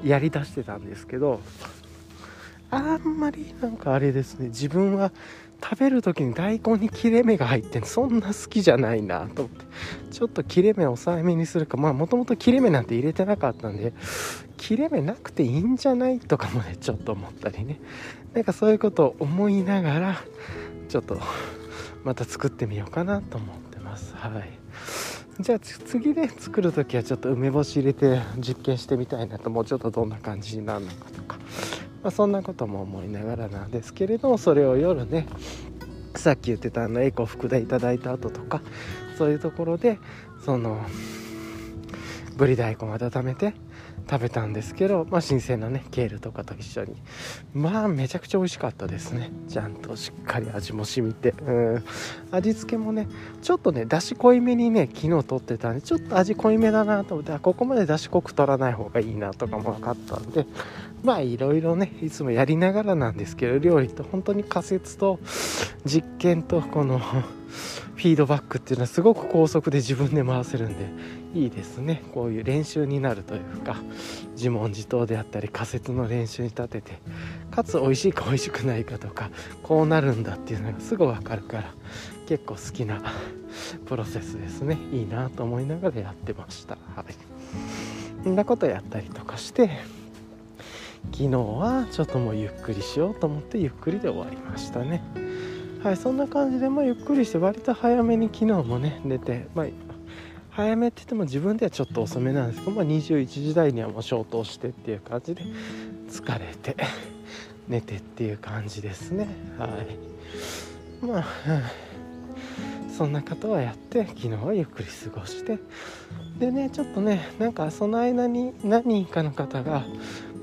やりだしてたんですけどあんまりなんかあれですね自分は食べる時に大根に切れ目が入ってんそんな好きじゃないなと思ってちょっと切れ目抑えめにするかまあもともと切れ目なんて入れてなかったんで切れ目なくていいんじゃないとかもねちょっと思ったりね。なんかそういうことを思いながらちょっと また作ってみようかなと思ってます。はい。じゃあ次で作る時はちょっと梅干し入れて実験してみたいなと。もうちょっとどんな感じになるのかとか。まあ、そんなことも思いながらなんですけれどもそれを夜ねさっき言ってたあのエコ福田いただいた後とかそういうところでそのぶり大根温めて食べたんですけど、まあ、新鮮なねケールとかと一緒に。まあめちゃくちゃ美味しかったですね。ちゃんとしっかり味も染みて。うん。味付けもねちょっとねだし濃いめにね昨日取ってたんでちょっと味濃いめだなと思ってここまでだし濃く取らない方がいいなとかも分かったんでまあいろいろねいつもやりながらなんですけど料理と本当に仮説と実験とこのフィードバックっていうのはすごく高速で自分で回せるんでいいですね。こういう練習になるというか自問自答であったり仮説の練習に立ててかつ美味しいか美味しくないかとかこうなるんだっていうのがすぐ分かるから結構好きなプロセスですね。いいなと思いながらやってました。はい。そんなことやったりとかして昨日はちょっともうゆっくりしようと思ってゆっくりで終わりましたね。はいそんな感じでまあゆっくりして割と早めに昨日もね寝てまあ早めって言っても自分ではちょっと遅めなんですけど、まあ、21時台にはもう消灯してっていう感じで疲れて 寝てっていう感じですね。はい。まあ、そんな方はやって昨日はゆっくり過ごして。でねちょっとねなんかその間に何人かの方が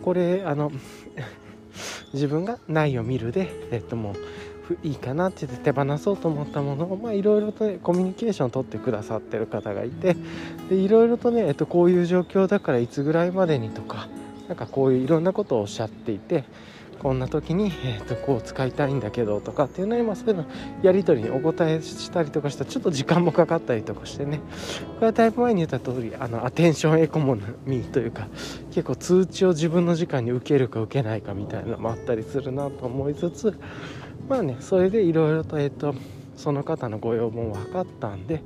これあの 自分が「ないを見るで」えっともういいかなってって手放そうと思ったものをいろいろとねコミュニケーションを取ってくださってる方がいていろいろとね、えっと、こういう状況だからいつぐらいまでにとかなんかこういういろんなことをおっしゃっていてこんな時に、えーと、こう使いたいんだけどとかっていうのに、まあ、そういうのやり取りにお答えしたりとかしたらちょっと時間もかかったりとかしてねこれはだいぶ前に言った通りあのアテンションエコノミーというか結構通知を自分の時間に受けるか受けないかみたいなのもあったりするなと思いつつまあねそれでいろいろとえっとその方のご要望も分かったんで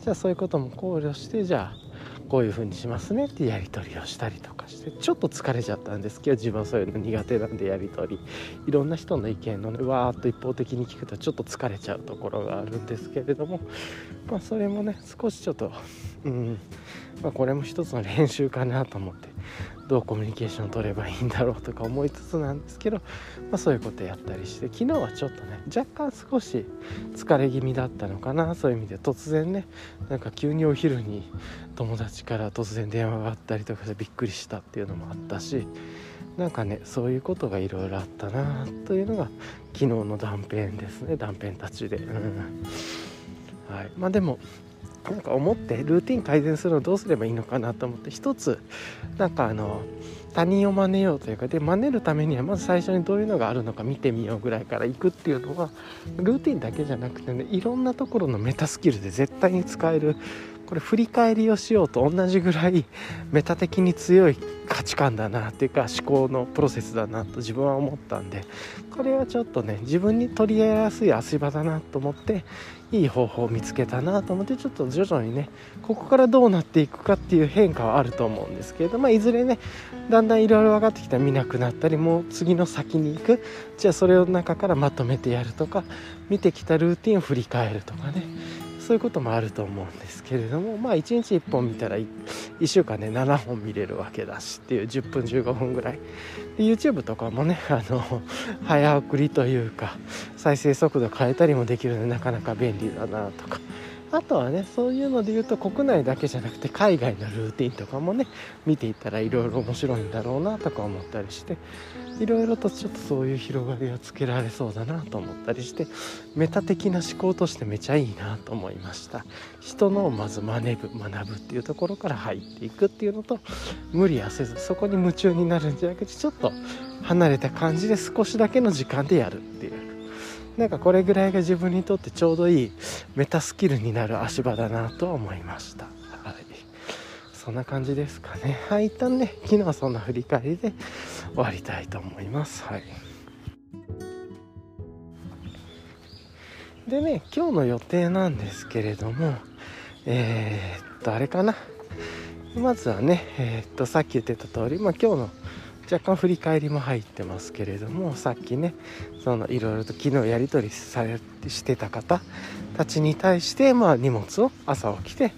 じゃあそういうことも考慮してじゃあこういう風にしますねってやり取りをしたりとかしてちょっと疲れちゃったんですけど自分はそういうの苦手なんでやり取り。いろんな人の意見のねわーっと一方的に聞くとちょっと疲れちゃうところがあるんですけれどもまあそれもね少しちょっとうんまあこれも一つの練習かなと思ってどうコミュニケーションを取ればいいんだろうとか思いつつなんですけど、まあ、そういうことやったりして昨日はちょっとね若干少し疲れ気味だったのかな。そういう意味で突然ねなんか急にお昼に友達から突然電話があったりとかしてびっくりしたっていうのもあったしなんかねそういうことがいろいろあったなというのが昨日の断片ですね。断片たちで、うん、はい。まあでもなんか思ってルーティン改善するのどうすればいいのかなと思って一つなんかあの他人を真似ようというかで真似るためにはまず最初にどういうのがあるのか見てみようぐらいから行くっていうのはルーティンだけじゃなくてねいろんなところのメタスキルで絶対に使えるこれ振り返りをしようと同じぐらい メタ的に強い価値観だなっていうか思考のプロセスだなと自分は思ったんでこれはちょっとね自分に取り合いやすい足場だなと思っていい方法を見つけたなと思ってちょっと徐々にねここからどうなっていくかっていう変化はあると思うんですけれどまあいずれねだんだんいろいろ分かってきたら見なくなったりもう次の先に行く。じゃあそれを中からまとめてやるとか見てきたルーティンを振り返るとかね。そういうこともあると思うんですけれどもまあ1日1本見たら 1, 1週間で、ね、7本見れるわけだしっていう10分15分ぐらい。で YouTube とかもね あの早送りというか再生速度変えたりもできるのでなかなか便利だなとか。あとはねそういうので言うと国内だけじゃなくて海外のルーティンとかもね見ていったらいろいろ面白いんだろうなとか思ったりしていろいろとちょっとそういう広がりをつけられそうだなと思ったりしてメタ的な思考としてめちゃいいなと思いました。人のまず学ぶ学ぶっていうところから入っていくっていうのと無理はせずそこに夢中になるんじゃなくてちょっと離れた感じで少しだけの時間でやるっていう。なんかこれぐらいが自分にとってちょうどいいメタスキルになる足場だなと思いました。はい。そんな感じですかね。はい、一旦ね、昨日はそんな振り返りで終わりたいと思います。はい。でね、今日の予定なんですけれども、えー、っと、あれかな。まずはね、えー、っと、さっき言ってた通り、まあ今日の若干振り返りも入ってますけれどもさっきねそのいろいろと昨日やり取りされしてた方たちに対してまあ荷物を朝起きて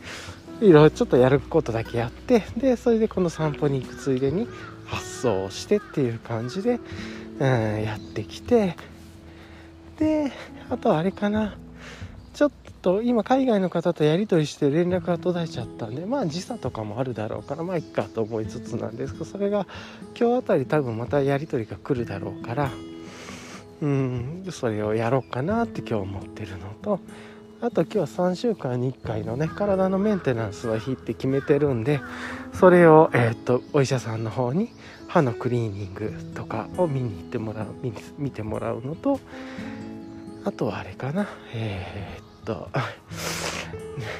いろいろちょっとやることだけやってでそれでこの散歩に行くついでに発送してっていう感じで、うん、やってきてであとあれかな。ちょっと今海外の方とやり取りして連絡が途絶えちゃったんでまあ時差とかもあるだろうからまあいっかと思いつつなんですけどそれが今日あたり多分またやり取りが来るだろうからうん。それをやろうかなって今日思ってるのとあと今日3週間に1回のね体のメンテナンスの日って決めてるんでそれを、えー、っとお医者さんの方に歯のクリーニングとかを見に行ってもらう見てもらうのとあとはあれかな。えー、っと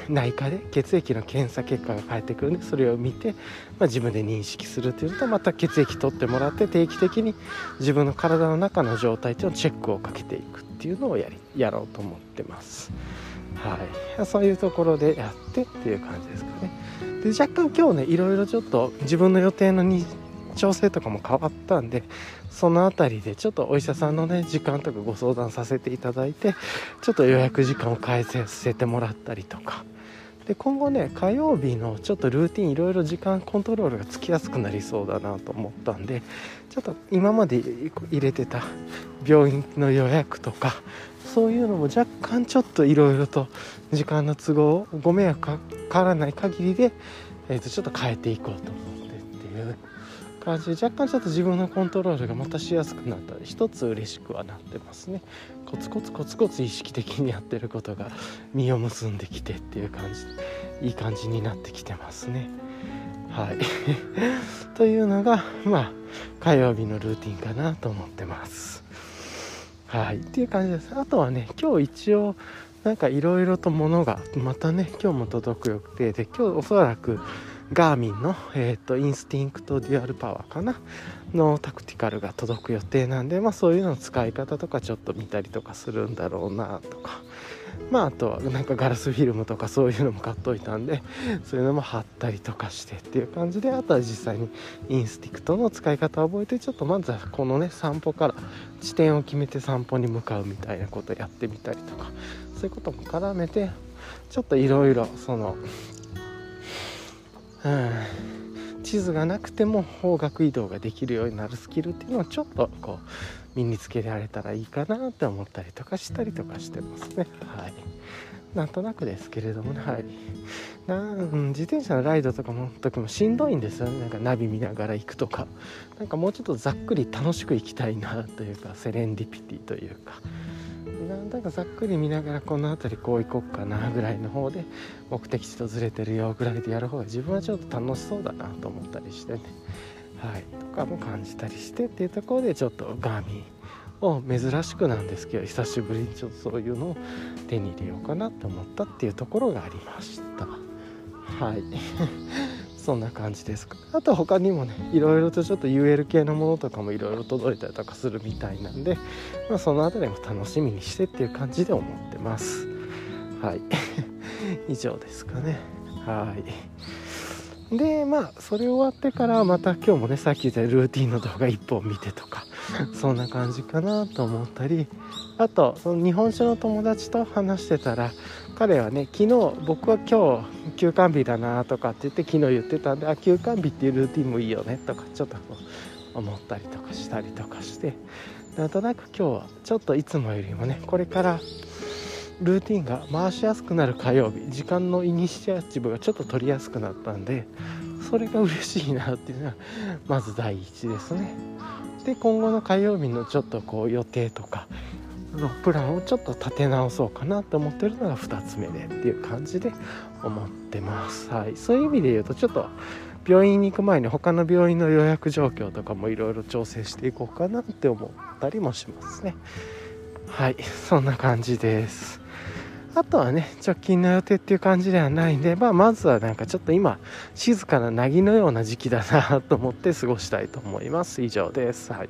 内科で血液の検査結果が返ってくるんでそれを見て、まあ、自分で認識するというとまた血液取ってもらって定期的に自分の体の中の状態っていうのをチェックをかけていくっていうのをやりやろうと思ってます。はい、そういうところでやってっていう感じですかね。で若干今日ねいろいろちょっと自分の予定のに調整とかも変わったんでその辺りでちょっとお医者さんのね時間とかご相談させていただいてちょっと予約時間を変えさせてもらったりとか。で今後ね火曜日のちょっとルーティンいろいろ時間コントロールがつきやすくなりそうだなと思ったんでちょっと今まで入れてた病院の予約とかそういうのも若干ちょっといろいろと時間の都合ご迷惑かからない限りで、えー、とちょっと変えていこうと思ってっていう感じで若干ちょっと自分のコントロールがまたしやすくなったり一つ嬉しくはなってますね。コツコツコツコツ意識的にやってることが実を結んできてっていう感じいい感じになってきてますね。はい。というのがまあ火曜日のルーティンかなと思ってます。はい。っていう感じです。あとはね今日一応なんかいろいろと物がまたね今日も届く予定で今日おそらく Garmin の、えーと、 Instinct Dual Power かな？のタクティカルが届く予定なんで、まあ、そういうのの使い方とかちょっと見たりとかするんだろうなとか。まあ、あとはなんかガラスフィルムとかそういうのも買っといたんでそういうのも貼ったりとかしてっていう感じであとは実際に Instinct の使い方を覚えてちょっとまずはこのね散歩から地点を決めて散歩に向かうみたいなことをやってみたりとかそういうことも絡めてちょっといろいろその地図がなくても方角移動ができるようになるスキルっていうのをちょっとこう身につけられたらいいかなって思ったりとかしたりとかしてますね。はい。なんとなくですけれどもね。はい。な、うん、自転車のライドとかの時もしんどいんですよね。なんかナビ見ながら行くとか。なんかもうちょっとざっくり楽しく行きたいなというかセレンディピティというか。なんだかざっくり見ながらこの辺りこう行こっかなぐらいの方で目的地とずれてるよぐらいでやる方が自分はちょっと楽しそうだなと思ったりしてね。はい。とかも感じたりしてっていうところでちょっとガーミンを珍しくなんですけど久しぶりにちょっとそういうのを手に入れようかなって思ったっていうところがありました。はい。そんな感じですか？あと他にもねいろいろとちょっと UL 系のものとかもいろいろ届いたりとかするみたいなんで、まあ、その辺りも楽しみにしてっていう感じで思ってます。はい。以上ですかね。はい。でまあそれ終わってからまた今日もねさっき言ったルーティンの動画1本見てとかそんな感じかなと思ったりあとその日本酒の友達と話してたら彼はね昨日僕は今日休館日だなとかって言って昨日言ってたんであ休館日っていうルーティンもいいよねとかちょっと思ったりとかしたりとかして。なんとなく今日はちょっといつもよりもねこれからルーティンが回しやすくなる火曜日時間のイニシアチブがちょっと取りやすくなったんでそれが嬉しいなっていうのはまず第一ですね。で今後の火曜日のちょっとこう予定とかのプランをちょっと立て直そうかなと思ってるのが2つ目でっていう感じで思ってます。はい。そういう意味で言うとちょっと病院に行く前に他の病院の予約状況とかもいろいろ調整していこうかなって思ったりもしますね。はい。そんな感じです。あとはね直近の予定っていう感じではないんで、まあ、まずはなんかちょっと今静かな凪のような時期だなと思って過ごしたいと思います。以上です。はい。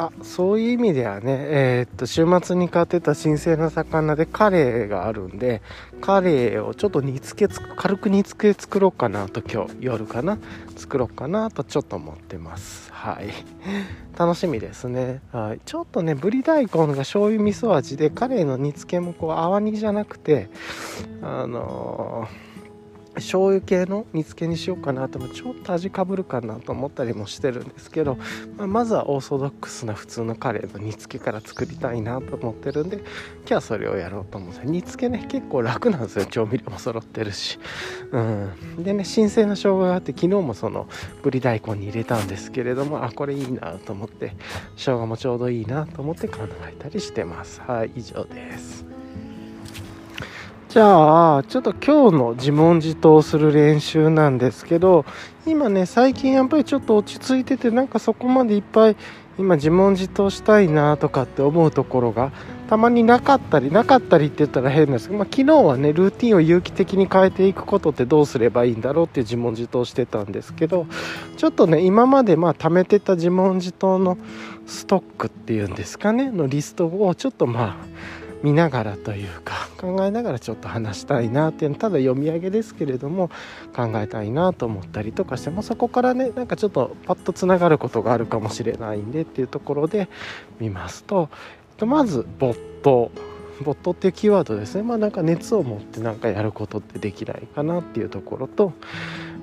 あそういう意味ではね、えー、っと週末に買ってた新鮮な魚でカレーがあるんでカレーをちょっと煮つけ軽く煮つけ作ろうかなと今日夜かな。作ろうかなとちょっと思ってます。はい。楽しみですね、はい、ちょっとねぶり大根が醤油味噌味でカレーの煮つけもこう泡煮じゃなくてあのー醤油系の煮付けにしようかなともちょっと味かぶるかなと思ったりもしてるんですけど、まあ、まずはオーソドックスな普通のカレーの煮付けから作りたいなと思ってるんで今日はそれをやろうと思って煮付けね結構楽なんですよ調味料も揃ってるし、うん、でね新鮮な生姜があって昨日もそのぶり大根に入れたんですけれどもあこれいいなと思って生姜もちょうどいいなと思って考えたりしてます。はい以上です。じゃあ、ちょっと今日の自問自答する練習なんですけど、今ね、最近やっぱりちょっと落ち着いてて、なんかそこまでいっぱい今自問自答したいなとかって思うところがたまになかったり、なかったりって言ったら変ですけど、まあ、昨日はね、ルーティンを有機的に変えていくことってどうすればいいんだろうっていう自問自答してたんですけど、ちょっとね、今までまあ貯めてた自問自答のストックっていうんですかね、のリストをちょっとまあ、見ながらというか考えながらちょっと話したいなっていうのただ読み上げですけれども考えたいなと思ったりとかしてもそこからねなんかちょっとパッとつながることがあるかもしれないんでっていうところで見ますとまず没頭ボットっていうキーワードですね。まあなんか熱を持ってなんかやることってできないかなっていうところと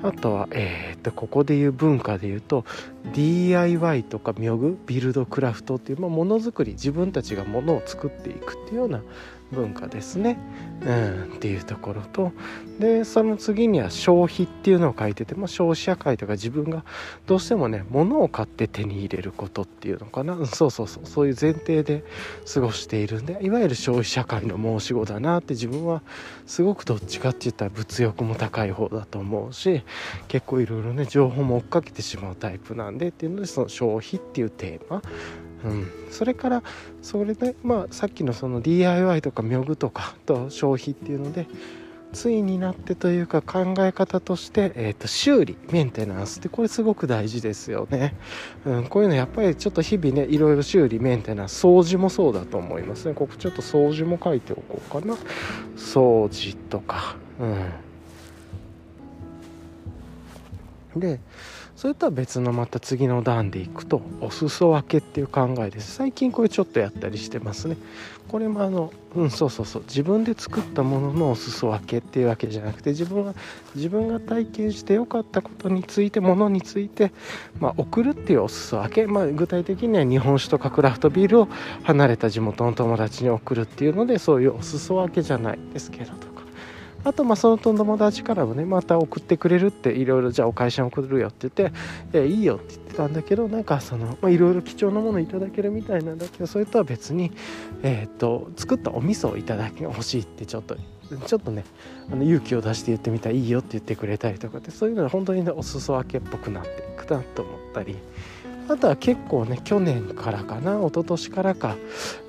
あとは、えー、とここでいう文化でいうと DIY とかミョグビルドクラフトっていうものづくり自分たちがものを作っていくっていうような文化ですね、うん、っていうところと。でその次には消費っていうのを書いてても消費社会とか自分がどうしてもね物を買って手に入れることっていうのかな。そうそうそう。そういう前提で過ごしているんでいわゆる消費社会の申し子だなって自分はすごくどっちかって言ったら物欲も高い方だと思うし結構いろいろね情報も追っかけてしまうタイプなんでっていうのでその消費っていうテーマうん、それからそれで、まあ、さっきのその DIY とかミョグとかと消費っていうのでついになってというか考え方として、えー、と修理メンテナンスってこれすごく大事ですよね、うん、こういうのやっぱりちょっと日々ねいろいろ修理メンテナンス掃除もそうだと思いますね。ここちょっと掃除も書いておこうかな。掃除とか。うん。でそれとは別のまた次の段でいくとお裾分けっていう考えです。最近これちょっとやったりしてますね。これもあのうんそうそうそう。自分で作ったもののお裾分けっていうわけじゃなくて自分は自分が体験して良かったことについてものについて、まあ、送るっていうお裾分け、まあ、具体的には日本酒とかクラフトビールを離れた地元の友達に送るっていうのでそういうお裾分けじゃないですけれど。あとまあその友達からもねまた送ってくれるっていろいろじゃあお会社に送るよって言っていいよって言ってたんだけどなんかそのいろいろ貴重なものいただけるみたいなんだけどそれとは別にえっ、と作ったお味噌をいただき欲しいってちょっとちょっとねあの勇気を出して言ってみたらいいよって言ってくれたりとかってそういうのは本当にねお裾分けっぽくなっていくなと思ったり。あとは結構ね去年からかな一昨年からか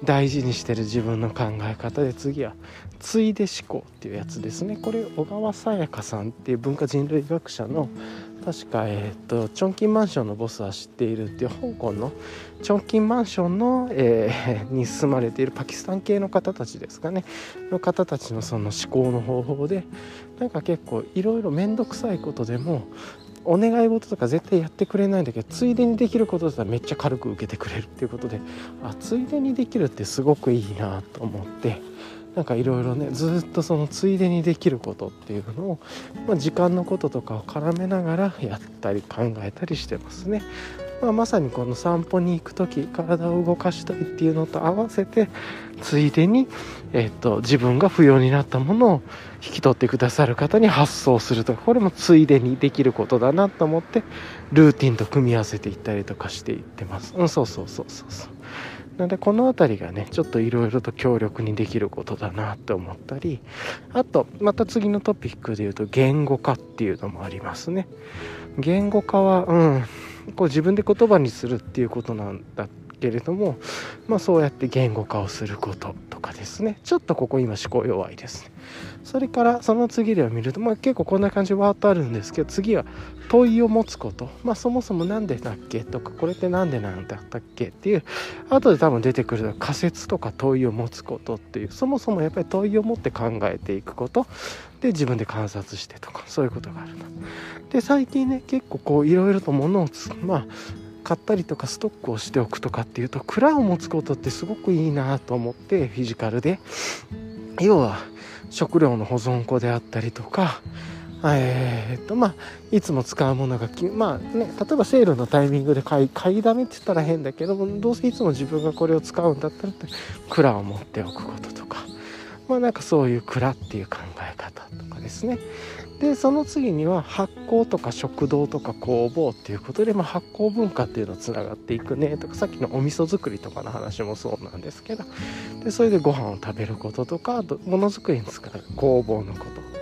大事にしてる自分の考え方で次はついで思考っていうやつですね。これ小川さやかさんっていう文化人類学者の確か、えーと、チョンキンマンションのボスは知っているっていう香港のチョンキンマンションの、えー、に住まれているパキスタン系の方たちですかね。の方たちのその思考の方法でなんか結構いろいろ面倒くさいことでもお願い事とか絶対やってくれないんだけどついでにできることだったらめっちゃ軽く受けてくれるっていうことであついでにできるってすごくいいなと思ってなんかいろいろねずっとそのついでにできることっていうのを、まあ、時間のこととかを絡めながらやったり考えたりしてますね。まあ、まさにこの散歩に行く時体を動かしたいっていうのと合わせてついでに、え、っと自分が不要になったものを引き取ってくださる方に発送するとかこれもついでにできることだなと思ってルーティンと組み合わせていったりとかしていってます。うん、そうそうそうそうそう。なのでこの辺りがねちょっといろいろと強力にできることだなって思ったりあとまた次のトピックで言うと言語化っていうのもありますね。言語化はうんこう自分で言葉にするっていうことなんだってけれども、まあ、そうやって言語化をすることとかですね。ちょっとここ今思考弱いですね。それからその次では見ると、まあ、結構こんな感じわーっとあるんですけど次は問いを持つこと、まあ、そもそも何でだっけとかこれって何でなんだったっけっていう後で多分出てくる仮説とか問いを持つことっていうそもそもやっぱり問いを持って考えていくこと。で自分で観察してとかそういうことがあるなで最近ね結構こういろいろと物をつまあ買ったりとかストックをしておくとかっていうと蔵を持つことってすごくいいなと思ってフィジカルで。要は食料の保存庫であったりとかえ、っとまあいつも使うものがまあね例えばセールのタイミングで買い買いだめって言ったら変だけどもどうせいつも自分がこれを使うんだったらって蔵を持っておくこととか。まあなんかそういう蔵っていう考え方とかですね。でその次には発酵とか食堂とか工房っていうことで、まあ、発酵文化っていうのつながっていくねとかさっきのお味噌作りとかの話もそうなんですけどでそれでご飯を食べることとかものづくりに使う工房のこと。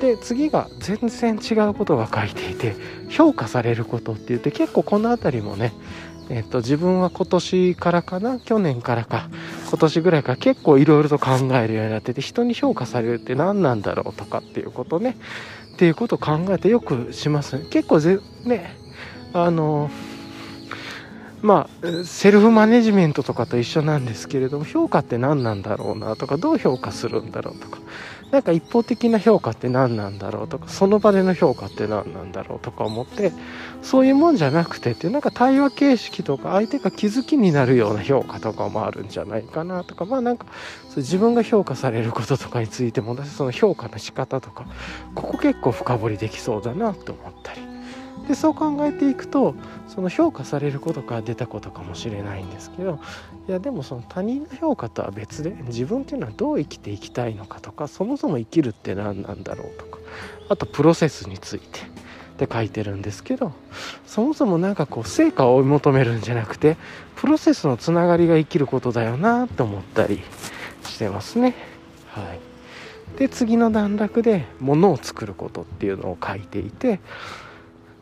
で次が全然違うことが書いていて評価されることって言って結構この辺りもねえっと、自分は今年からかな？去年からか。今年ぐらいから結構いろいろと考えるようになってて人に評価されるって何なんだろうとかっていうことね。っていうことを考えてよくします。結構ぜねあのまあセルフマネジメントとかと一緒なんですけれども評価って何なんだろうなとかどう評価するんだろうとか。なんか一方的な評価って何なんだろうとかその場での評価って何なんだろうとか思ってそういうもんじゃなくてってなんか対話形式とか相手が気づきになるような評価とかもあるんじゃないかなとかまあなんか自分が評価されることとかについてもその評価の仕方とかここ結構深掘りできそうだなと思ったり。でそう考えていくとその評価されることから出たことかもしれないんですけどいやでもその他人の評価とは別で自分っていうのはどう生きていきたいのかとかそもそも生きるって何なんだろうとかあとプロセスについてって書いてるんですけどそもそも何かこう成果を追い求めるんじゃなくてプロセスのつながりが生きることだよなと思ったりしてますね。はいで次の段落で物を作ることっていうのを書いていて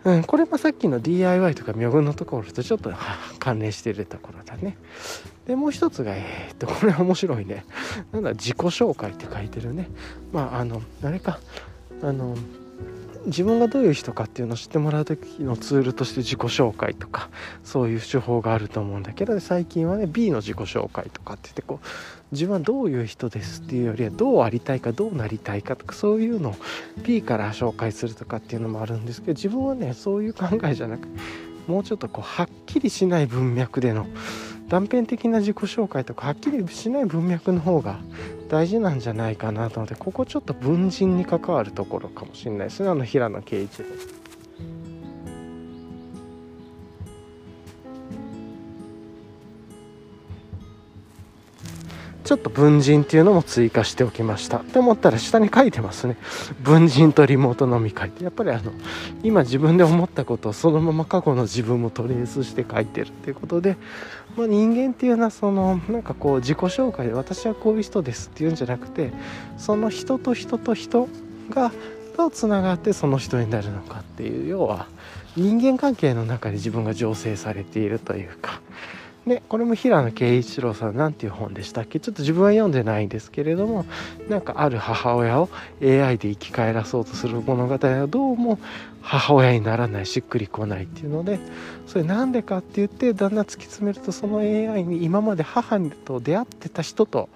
うん、これもさっきの DIY とか妙具のところとちょっと関連してるところだね。でもう一つがえー、っとこれ面白いね。なんだ自己紹介って書いてるね。まああのあれかあの自分がどういう人かっていうのを知ってもらう時のツールとして自己紹介とかそういう手法があると思うんだけど最近はね B の自己紹介とかって言ってこう自分はどういう人ですっていうよりはどうありたいかどうなりたいかとかそういうのを P から紹介するとかっていうのもあるんですけど自分はねそういう考えじゃなくもうちょっとこうはっきりしない文脈での断片的な自己紹介とかはっきりしない文脈の方が大事なんじゃないかなと思ってここちょっと文人に関わるところかもしれないですねあの平野啓一郎。ちょっと文人っていうのも追加しておきました。って思ったら下に書いてますね。文人とリモート飲み会って。やっぱりあの今自分で思ったことをそのまま過去の自分もトレースして書いてるっていうことで、まあ、人間っていうのはそのなんかこう自己紹介で私はこういう人ですっていうんじゃなくてその人と人と人がどうつながってその人になるのかっていう要は人間関係の中で自分が醸成されているというかでこれも平野啓一郎さんなんていう本でしたっけ？ちょっと自分は読んでないんですけれどもなんかある母親を AI で生き返らそうとする物語はどうも母親にならないしっくりこないっていうのでそれなんでかって言ってだんだん突き詰めるとその AI に今まで母と出会ってた人と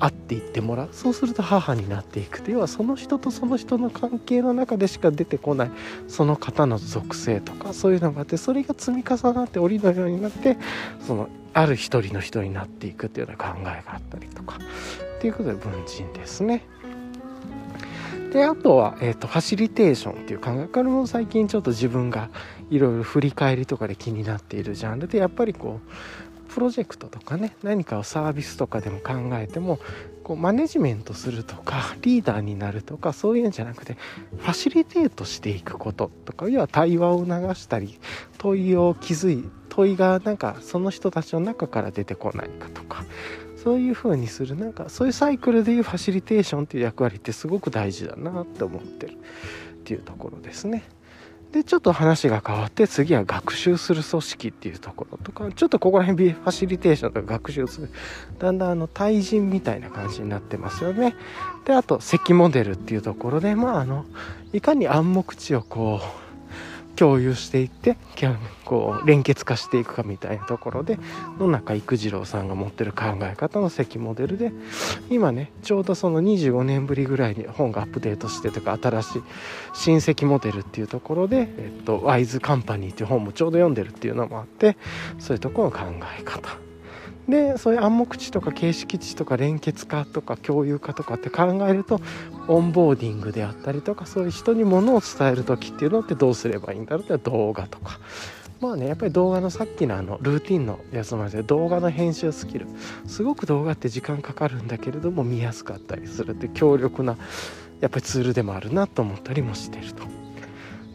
会っていってもらう。そうすると母になっていくと。要はその人とその人の関係の中でしか出てこない。その方の属性とかそういうのがあってそれが積み重なって折のようになってそのある一人の人になっていくっていうような考えがあったりとか。っていうことで文人ですね。であとは、えーと、ファシリテーションっていう考えこれも最近ちょっと自分がいろいろ振り返りとかで気になっているジャンルでやっぱりこうプロジェクトとかね何かをサービスとかでも考えてもこうマネジメントするとかリーダーになるとかそういうんじゃなくてファシリテートしていくこととか要は対話を促したり問いを気づい問いがなんかその人たちの中から出てこないかとかそういう風にするなんかそういうサイクルでいうファシリテーションっていう役割ってすごく大事だなって思ってるっていうところですね。でちょっと話が変わって次は学習する組織っていうところとかちょっとここら辺ファシリテーションとか学習する。だんだんあの対人みたいな感じになってますよね。であと席モデルっていうところでまああのいかに暗黙知をこう共有していってこう連結化していくかみたいなところで野中育次郎さんが持ってる考え方の関モデルで今ねちょうどその25年ぶりぐらいに本がアップデートしてとか新しい新席モデルっていうところで、えっと、ワイズカンパニーっていう本もちょうど読んでるっていうのもあってそういうところの考え方でそういう暗黙知とか形式値とか連結化とか共有化とかって考えるとオンボーディングであったりとかそういう人にものを伝える時っていうのってどうすればいいんだろうって動画とか。まあねやっぱり動画のさっきのあのルーティンのやつもある動画の編集スキル。すごく動画って時間かかるんだけれども見やすかったりするって強力なやっぱりツールでもあるなと思ったりもしてると。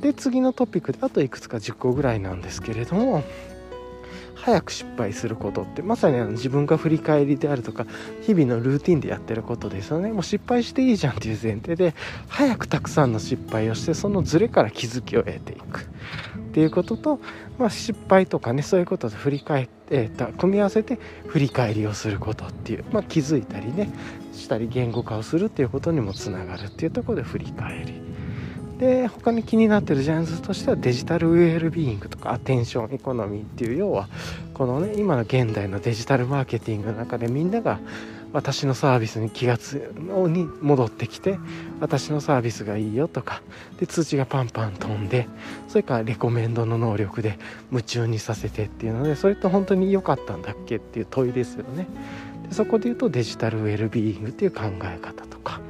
で次のトピックであといくつか10個ぐらいなんですけれども早く失敗することってまさにあの自分が振り返りであるとか日々のルーティンでやってることですよね。もう失敗していいじゃんっていう前提で早くたくさんの失敗をしてそのズレから気づきを得ていく。っていうことと、まあ、失敗とかねそういうことで振り返って、え組み合わせて振り返りをすることっていう、まあ、気づいたりねしたり言語化をするっていうことにもつながるっていうとこで振り返り。で他に気になってるジャンルとしてはデジタルウェルビーイングとかアテンションエコノミーっていう要はこのね今の現代のデジタルマーケティングの中でみんなが私のサービスに気がつに戻ってきて私のサービスがいいよとかで通知がパンパン飛んでそれからレコメンドの能力で夢中にさせてっていうのでそれって本当に良かったんだっけっていう問いですよね。でそこで言うとデジタルウェルビーイングっていう考え方とか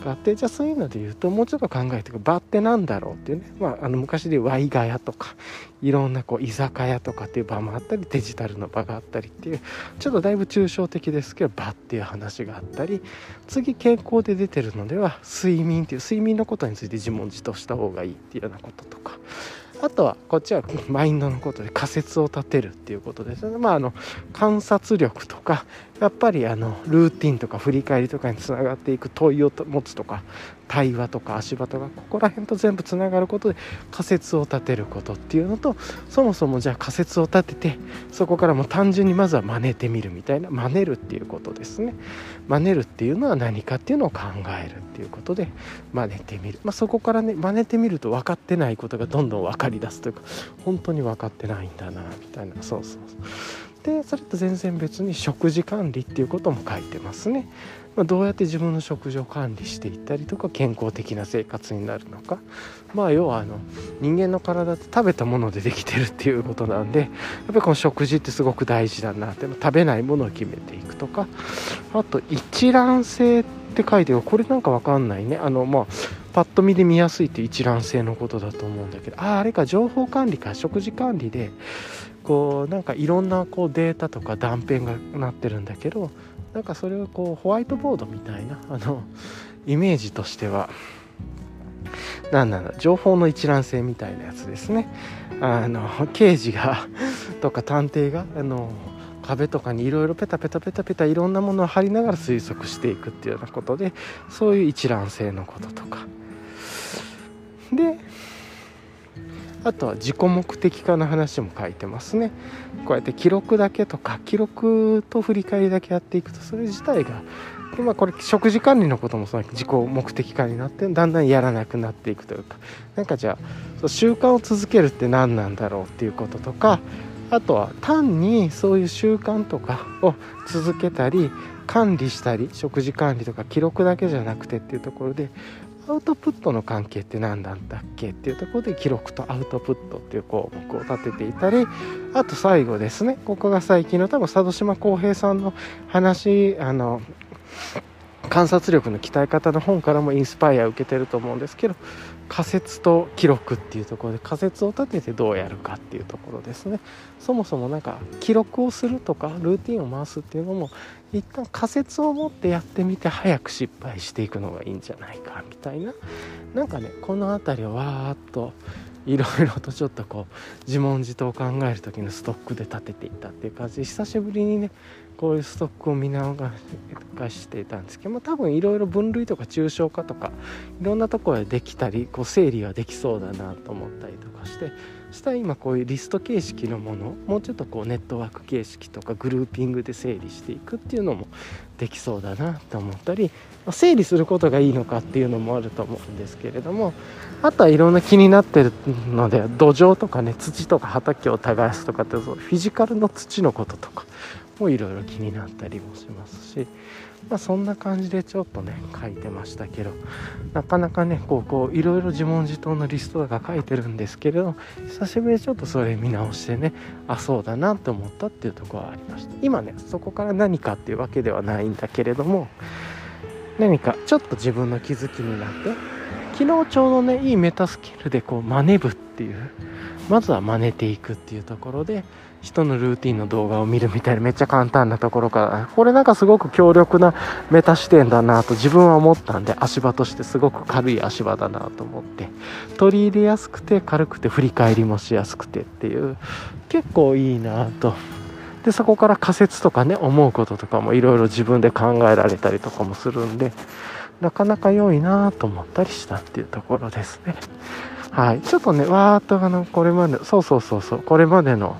があってじゃあそういうので言うともうちょっと考えていく。場ってなんだろうっていうね、まあ、あの昔でワイガヤとかいろんなこう居酒屋とかっていう場もあったりデジタルの場があったりっていうちょっとだいぶ抽象的ですけど場っていう話があったり次健康で出てるのでは睡眠っていう睡眠のことについて自問自答した方がいいっていうようなこととか。あとはこっちはマインドのことで仮説を立てるっていうことですね。まああの観察力とかやっぱりあのルーティンとか振り返りとかにつながっていく問いを持つとか対話とか足場とかここら辺と全部つながることで仮説を立てることっていうのとそもそもじゃあ仮説を立ててそこからも単純にまずは真似てみるみたいな真似るっていうことですね。真似るっていうのは何かっていうのを考えるっていうことで真似てみる、まあ、そこからね真似てみると分かってないことがどんどん分かりだすというか本当に分かってないんだなみたいな。そうそうそう。でそれと全然別に食事管理っていうことも書いてますね。まあ、どうやって自分の食事を管理していったりとか健康的な生活になるのか。まあ要はあの人間の体って食べたものでできてるっていうことなんでやっぱりこの食事ってすごく大事だなって食べないものを決めていくとか。あと一覧性って書いてる。これなんかわかんないね。あのまあパッと見で見やすいって一覧性のことだと思うんだけど。あああれか。情報管理か。食事管理でこうなんかいろんなこうデータとか断片がなってるんだけどなんかそれをこうホワイトボードみたいなあのイメージとしては何なんだ情報の一覧性みたいなやつですね。あの刑事がとか探偵があの壁とかにいろいろペタペタペタペタいろんなものを貼りながら推測していくっていうようなことでそういう一覧性のこととか。であとは自己目的化の話も書いてますね。こうやって記録だけとか記録と振り返りだけやっていくとそれ自体がで、まあ、これ食事管理のこともその自己目的化になってだんだんやらなくなっていくというか。なんかじゃあ習慣を続けるって何なんだろうっていうこととかあとは単にそういう習慣とかを続けたり管理したり食事管理とか記録だけじゃなくてっていうところでアウトプットの関係って何なんだっけっていうところで記録とアウトプットっていう項目を立てていたりあと最後ですねここが最近の多分佐渡島浩平さんの話あの観察力の鍛え方の本からもインスパイア受けてると思うんですけど仮説と記録っていうところで仮説を立ててどうやるかっていうところですね。そもそもなんか記録をするとかルーティンを回すっていうのも一旦仮説を持ってやってみて早く失敗していくのがいいんじゃないかみたいな。なんかねこの辺りをわーっといろいろとちょっとこう自問自答を考える時のストックで立てていったっていう感じで久しぶりにねこういうストックを見直していたんですけど、まあ、多分いろいろ分類とか抽象化とかいろんなところでできたりこう整理はできそうだなと思ったりとかしてそしたら今こういうリスト形式のものもうちょっとこうネットワーク形式とかグルーピングで整理していくっていうのもできそうだなと思ったり整理することがいいのかっていうのもあると思うんですけれどもあとはいろんな気になってるので土壌とかね土とか畑を耕すとかってフィジカルの土のこととかもいろいろ気になったりもしますし、まあ、そんな感じでちょっとね書いてましたけどなかなかねこうこういろいろ自問自答のリストが書いてるんですけれど久しぶりにちょっとそれ見直してねあそうだなって思ったっていうとこはありました。今ねそこから何かっていうわけではないんだけれども何かちょっと自分の気づきになって昨日ちょうどねいいメタスキルでこう真似部っていうまずは真似ていくっていうところで人のルーティンの動画を見るみたいなめっちゃ簡単なところからこれなんかすごく強力なメタ視点だなと自分は思ったんで足場としてすごく軽い足場だなと思って取り入れやすくて軽くて振り返りもしやすくてっていう結構いいなと。でそこから仮説とかね思うこととかもいろいろ自分で考えられたりとかもするんでなかなか良いなと思ったりしたっていうところですね。はい。ちょっとねわーっとあのこれまでそうそうそうそうこれまでの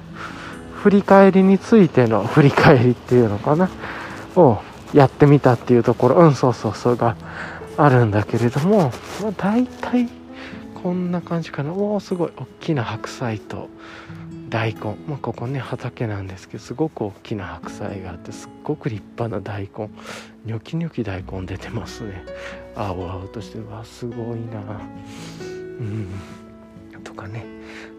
振り返りについての振り返りっていうのかな？をやってみたっていうところ。うんそうそうそうがあるんだけれども、まあ、大体こんな感じかな。おおすごい。大きな白菜と大根、まあ、ここね畑なんですけどすごく大きな白菜があってすっごく立派な大根。ニョキニョキ大根出てますね。青々としてわすごいな。うん。とかね。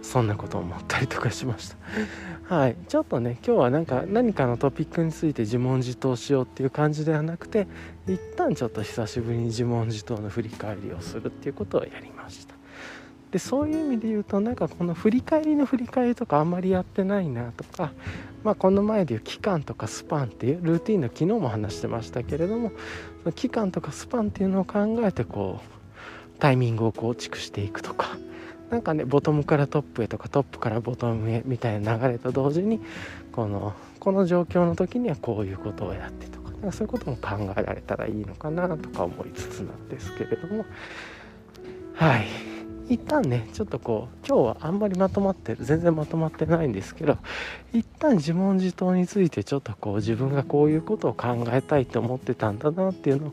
そんなこと思ったりとかしました。はい。ちょっとね今日はなんか何かのトピックについて自問自答しようっていう感じではなくて一旦ちょっと久しぶりに自問自答の振り返りをするっていうことをやりました。でそういう意味で言うとなんかこの振り返りの振り返りとかあんまりやってないなとか、まあ、この前でいう期間とかスパンっていうルーティンの昨日も話してましたけれども期間とかスパンっていうのを考えてこうタイミングを構築していくとかなんかねボトムからトップへとかトップからボトムへみたいな流れと同時にこのこの状況の時にはこういうことをやってとかなんかそういうことも考えられたらいいのかなとか思いつつなんですけれども。はい。一旦ねちょっとこう今日はあんまりまとまってる全然まとまってないんですけど一旦自問自答についてちょっとこう自分がこういうことを考えたいと思ってたんだなっていうのを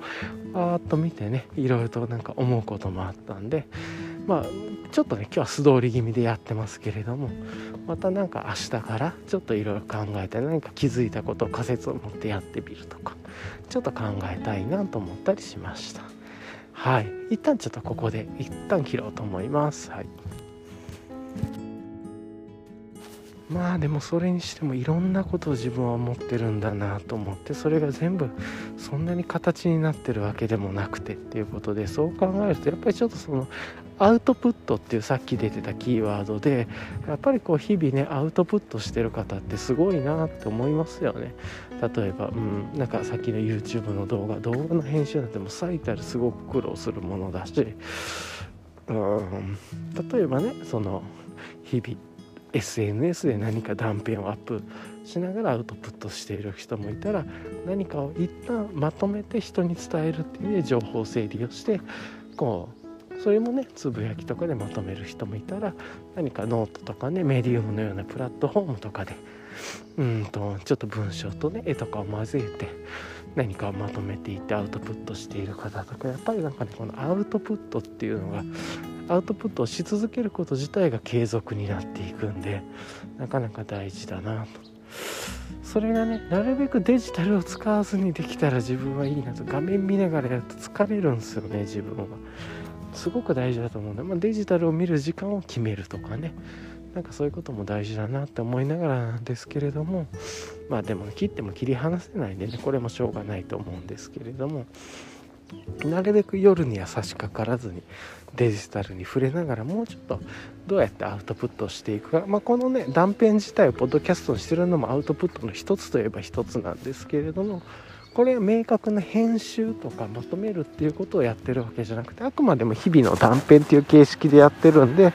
パーッと見てねいろいろとなんか思うこともあったんでまあちょっとね今日は素通り気味でやってますけれどもまたなんか明日からちょっといろいろ考えて何か気づいたことを仮説を持ってやってみるとかちょっと考えたいなと思ったりしました。はい。一旦ちょっとここで一旦切ろうと思います。はい。まあでもそれにしてもいろんなことを自分は思ってるんだなと思ってそれが全部そんなに形になってるわけでもなくてっていうことでそう考えるとやっぱりちょっとそのアウトプットっていうさっき出てたキーワードでやっぱりこう日々ねアウトプットしてる方ってすごいなって思いますよね。例えば、うん、なんかさっきの YouTube の動画動画の編集なんても最たるすごく苦労するものだしうん例えばねその日々 SNS で何か断片をアップしながらアウトプットしている人もいたら何かを一旦まとめて人に伝えるっていう意味で情報整理をしてこうそれもねつぶやきとかでまとめる人もいたら何かノートとかねメディウムのようなプラットフォームとかでうんとちょっと文章とね絵とかを混ぜて何かをまとめていってアウトプットしている方とかやっぱりなんかねこのアウトプットっていうのがアウトプットをし続けること自体が継続になっていくんでなかなか大事だなと。それがねなるべくデジタルを使わずにできたら自分はいいなと。画面見ながらやると疲れるんですよね自分は。すごく大事だと思うんで、まあ、デジタルを見る時間を決めるとかね。なんかそういうことも大事だなって思いながらなんですけれども。まあでも切っても切り離せないんでね。これもしょうがないと思うんですけれども。なるべく夜には差し掛からずにデジタルに触れながらもうちょっとどうやってアウトプットしていくか、まあ、このね断片自体をポッドキャストにしてるのもアウトプットの一つといえば一つなんですけれどもこれ明確な編集とかまとめるっていうことをやってるわけじゃなくてあくまでも日々の断片っていう形式でやってるんで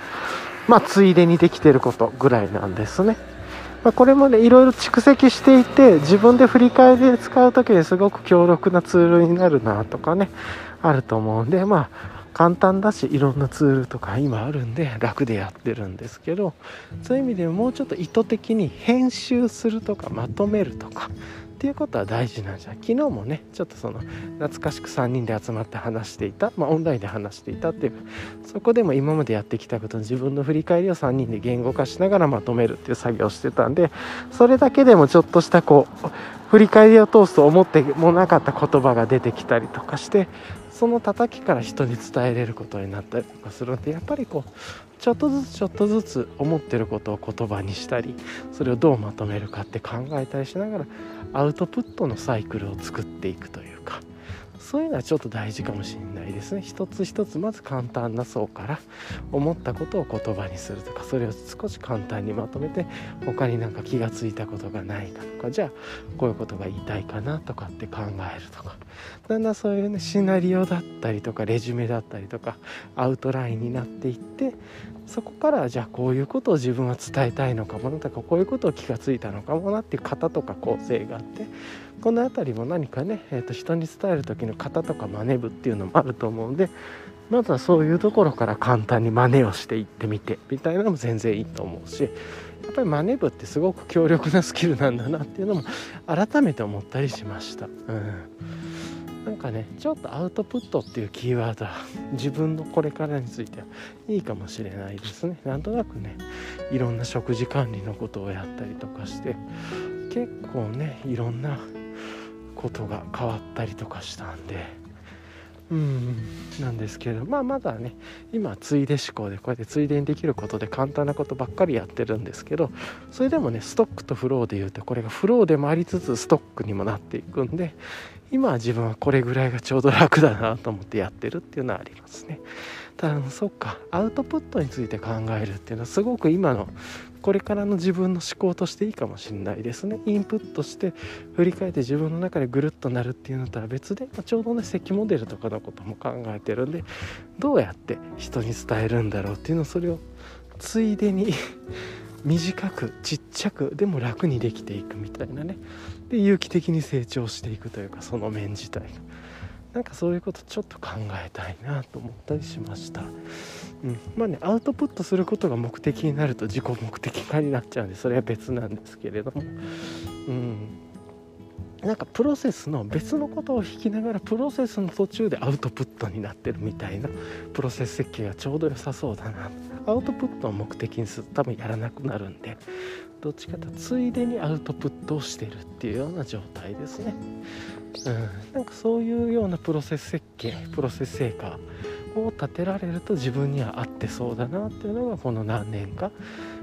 まあついでにできてることぐらいなんですね。まあ、これもねいろいろ蓄積していて自分で振り返りで使う時にすごく強力なツールになるなとかねあると思うんでまあ簡単だしいろんなツールとか今あるんで楽でやってるんですけどそういう意味でもうちょっと意図的に編集するとかまとめるとかっていうことは大事なんじゃ。昨日もねちょっとその懐かしく3人で集まって話していた、まあ、オンラインで話していたっていうそこでも今までやってきたことの自分の振り返りを3人で言語化しながらまとめるっていう作業をしてたんでそれだけでもちょっとしたこう振り返りを通すと思ってもなかった言葉が出てきたりとかしてその叩きから人に伝えれることになったりとかするのでやっぱりこうちょっとずつちょっとずつ思ってることを言葉にしたりそれをどうまとめるかって考えたりしながらアウトプットのサイクルを作っていくという。そういうのはちょっと大事かもしれないですね。一つ一つまず簡単な層から思ったことを言葉にするとかそれを少し簡単にまとめて他になんか気が付いたことがないかとかじゃあこういうことが言いたいかなとかって考えるとかだんだんそういうねシナリオだったりとかレジュメだったりとかアウトラインになっていってそこからじゃあこういうことを自分は伝えたいのかもなとかこういうことを気が付いたのかもなっていう型とか構成があってこの辺りも何かね、えー、と人に伝える時の型とか真似部っていうのもあると思うんでまずはそういうところから簡単に真似をしていってみてみたいなのも全然いいと思うしやっぱり真似部ってすごく強力なスキルなんだなっていうのも改めて思ったりしました。うんなんかねちょっとアウトプットっていうキーワードは自分のこれからについてはいいかもしれないですねなんとなくねいろんな食事管理のことをやったりとかして結構ねいろんなことが変わったりとかしたんでうんなんですけどまあまだね今ついで思考でこうやってついでにできることで簡単なことばっかりやってるんですけどそれでもねストックとフローで言うとこれがフローでもありつつストックにもなっていくんで今は自分はこれぐらいがちょうど楽だなと思ってやってるっていうのはありますね。ただそっかアウトプットについて考えるっていうのはすごく今のこれからの自分の思考としていいかもしれないですね。インプットして振り返って自分の中でぐるっとなるっていうのとは別で、まあ、ちょうどね席モデルとかのことも考えてるんでどうやって人に伝えるんだろうっていうのをそれをついでに 短くちっちゃくでも楽にできていくみたいなね。で有機的に成長していくというかその面自体が。なんかそういうことちょっと考えたいなと思ったりしました、うん、まあねアウトプットすることが目的になると自己目的化になっちゃうんでそれは別なんですけれども。うん。なんかプロセスの別のことを弾きながらプロセスの途中でアウトプットになってるみたいなプロセス設計がちょうど良さそうだな。アウトプットを目的にすると多分やらなくなるんで。どっちかというとついでにアウトプットをしてるっていうような状態ですね、うん、なんかそういうようなプロセス設計プロセス成果を立てられると自分には合ってそうだなっていうのがこの何年か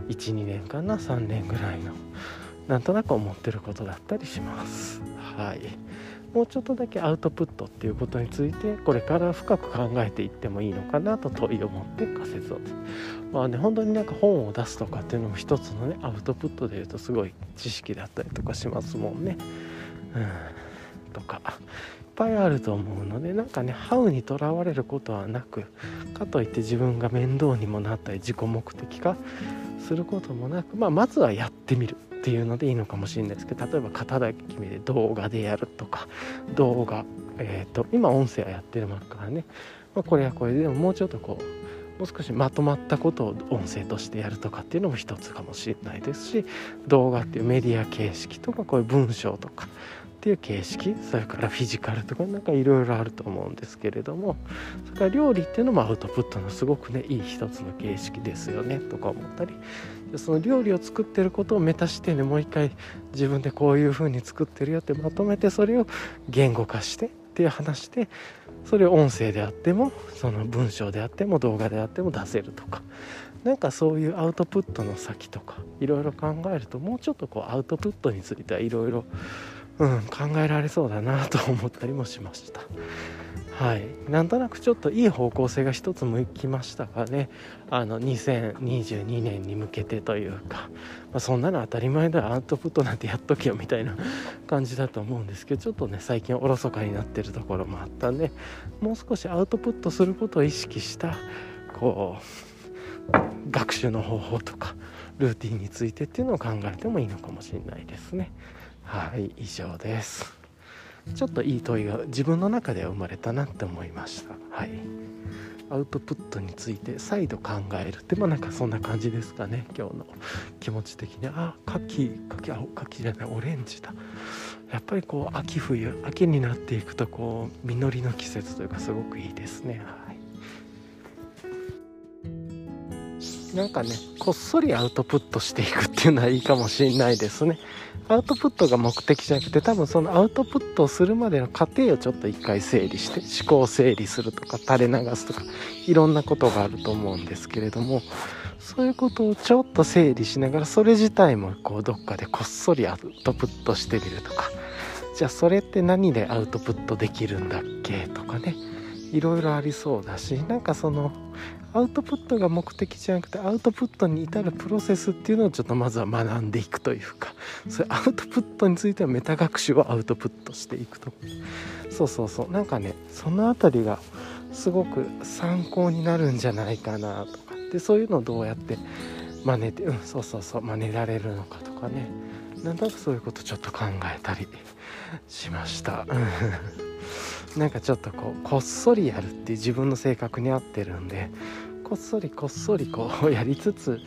12年かな3年ぐらいのなんとなく思ってることだったりします。はい。もうちょっとだけアウトプットっていうことについてこれから深く考えていってもいいのかなと問いを持って仮説をまあね本当になんか本を出すとかっていうのも一つのねアウトプットでいうとすごい知識だったりとかしますもんね。うんとかいっぱいあると思うのでなんかねハウにとらわれることはなくかといって自分が面倒にもなったり自己目的化することもなく、まあ、まずはやってみるっていうのでいいのかもしれないですけど例えば型だけ決めて動画でやるとか動画、えーと、今音声はやってるからね、まあ、これはこれでももうちょっとこうもう少しまとまったことを音声としてやるとかっていうのも一つかもしれないですし動画っていうメディア形式とかこういう文章とかっていう形式それからフィジカルとかなんかいろいろあると思うんですけれどもそれから料理っていうのもアウトプットのすごくねいい一つの形式ですよねとか思ったりその料理を作ってることをメタ視点でもう一回自分でこういう風に作ってるよってまとめてそれを言語化してっていう話でそれを音声であってもその文章であっても動画であっても出せるとかなんかそういうアウトプットの先とかいろいろ考えるともうちょっとこうアウトプットについてはいろいろうん考えられそうだなと思ったりもしました。はい。なんとなくちょっといい方向性が一つ向きましたかね。あの2022年に向けてというか、まあ、そんなの当たり前だアウトプットなんてやっとけよみたいな感じだと思うんですけど。ちょっとね最近おろそかになってるところもあったんで。もう少しアウトプットすることを意識したこう学習の方法とかルーティンについてっていうのを考えてもいいのかもしれないですね。はい以上です。ちょっといい問いが自分の中では生まれたなって思いました。はい。アウトプットについて再度考えるってまあなんかそんな感じですかね今日の。気持ち的に。あ牡蠣牡蠣あ牡蠣じゃないオレンジだ。やっぱりこう秋冬秋になっていくとこう実りの季節というかすごくいいですね。はい。なんかねこっそりアウトプットしていくっていうのはいいかもしれないですね。アウトプットが目的じゃなくて多分そのアウトプットをするまでの過程をちょっと一回整理して思考整理するとか垂れ流すとかいろんなことがあると思うんですけれどもそういうことをちょっと整理しながらそれ自体もこうどっかでこっそりアウトプットしてみるとかじゃあそれって何でアウトプットできるんだっけとかねいろいろありそうだしなんかそのアウトプットが目的じゃなくてアウトプットに至るプロセスっていうのをちょっとまずは学んでいくというかそれアウトプットについてはメタ学習をアウトプットしていくと。そうそうそう。なんかねその辺りがすごく参考になるんじゃないかなとか。でそういうのをどうやって真似てうんそうそうそう。真似られるのかとかね。なんとなくそういうことちょっと考えたりしましたなんかちょっとこうこっそりやるっていう自分の性格に合ってるんでこっそりこっそりこうやりつつ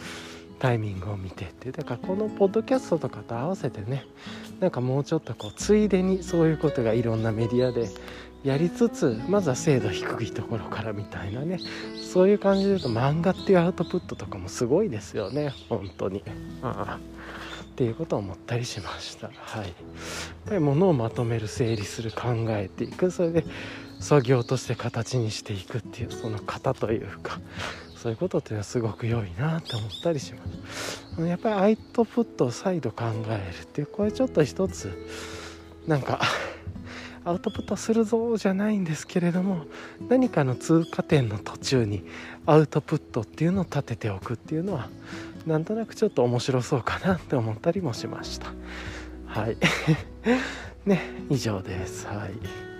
タイミングを見てって。だからこのポッドキャストとかと合わせてねなんかもうちょっとこうついでにそういうことがいろんなメディアでやりつつまずは精度低いところからみたいなねそういう感じで言うと漫画っていうアウトプットとかもすごいですよね本当に。ああ。っていうことを思ったりしました。はい。やっぱり物をまとめる整理する考えていく。それで作業として形にしていくっていうその型というかそういうことっていうのはすごく良いなって思ったりします。やっぱりアウトプットを再度考えるっていうこれちょっと一つなんか アウトプットするぞじゃないんですけれども何かの通過点の途中にアウトプットっていうのを立てておくっていうのはなんとなくちょっと面白そうかなって思ったりもしました。はい。ね以上です。はい。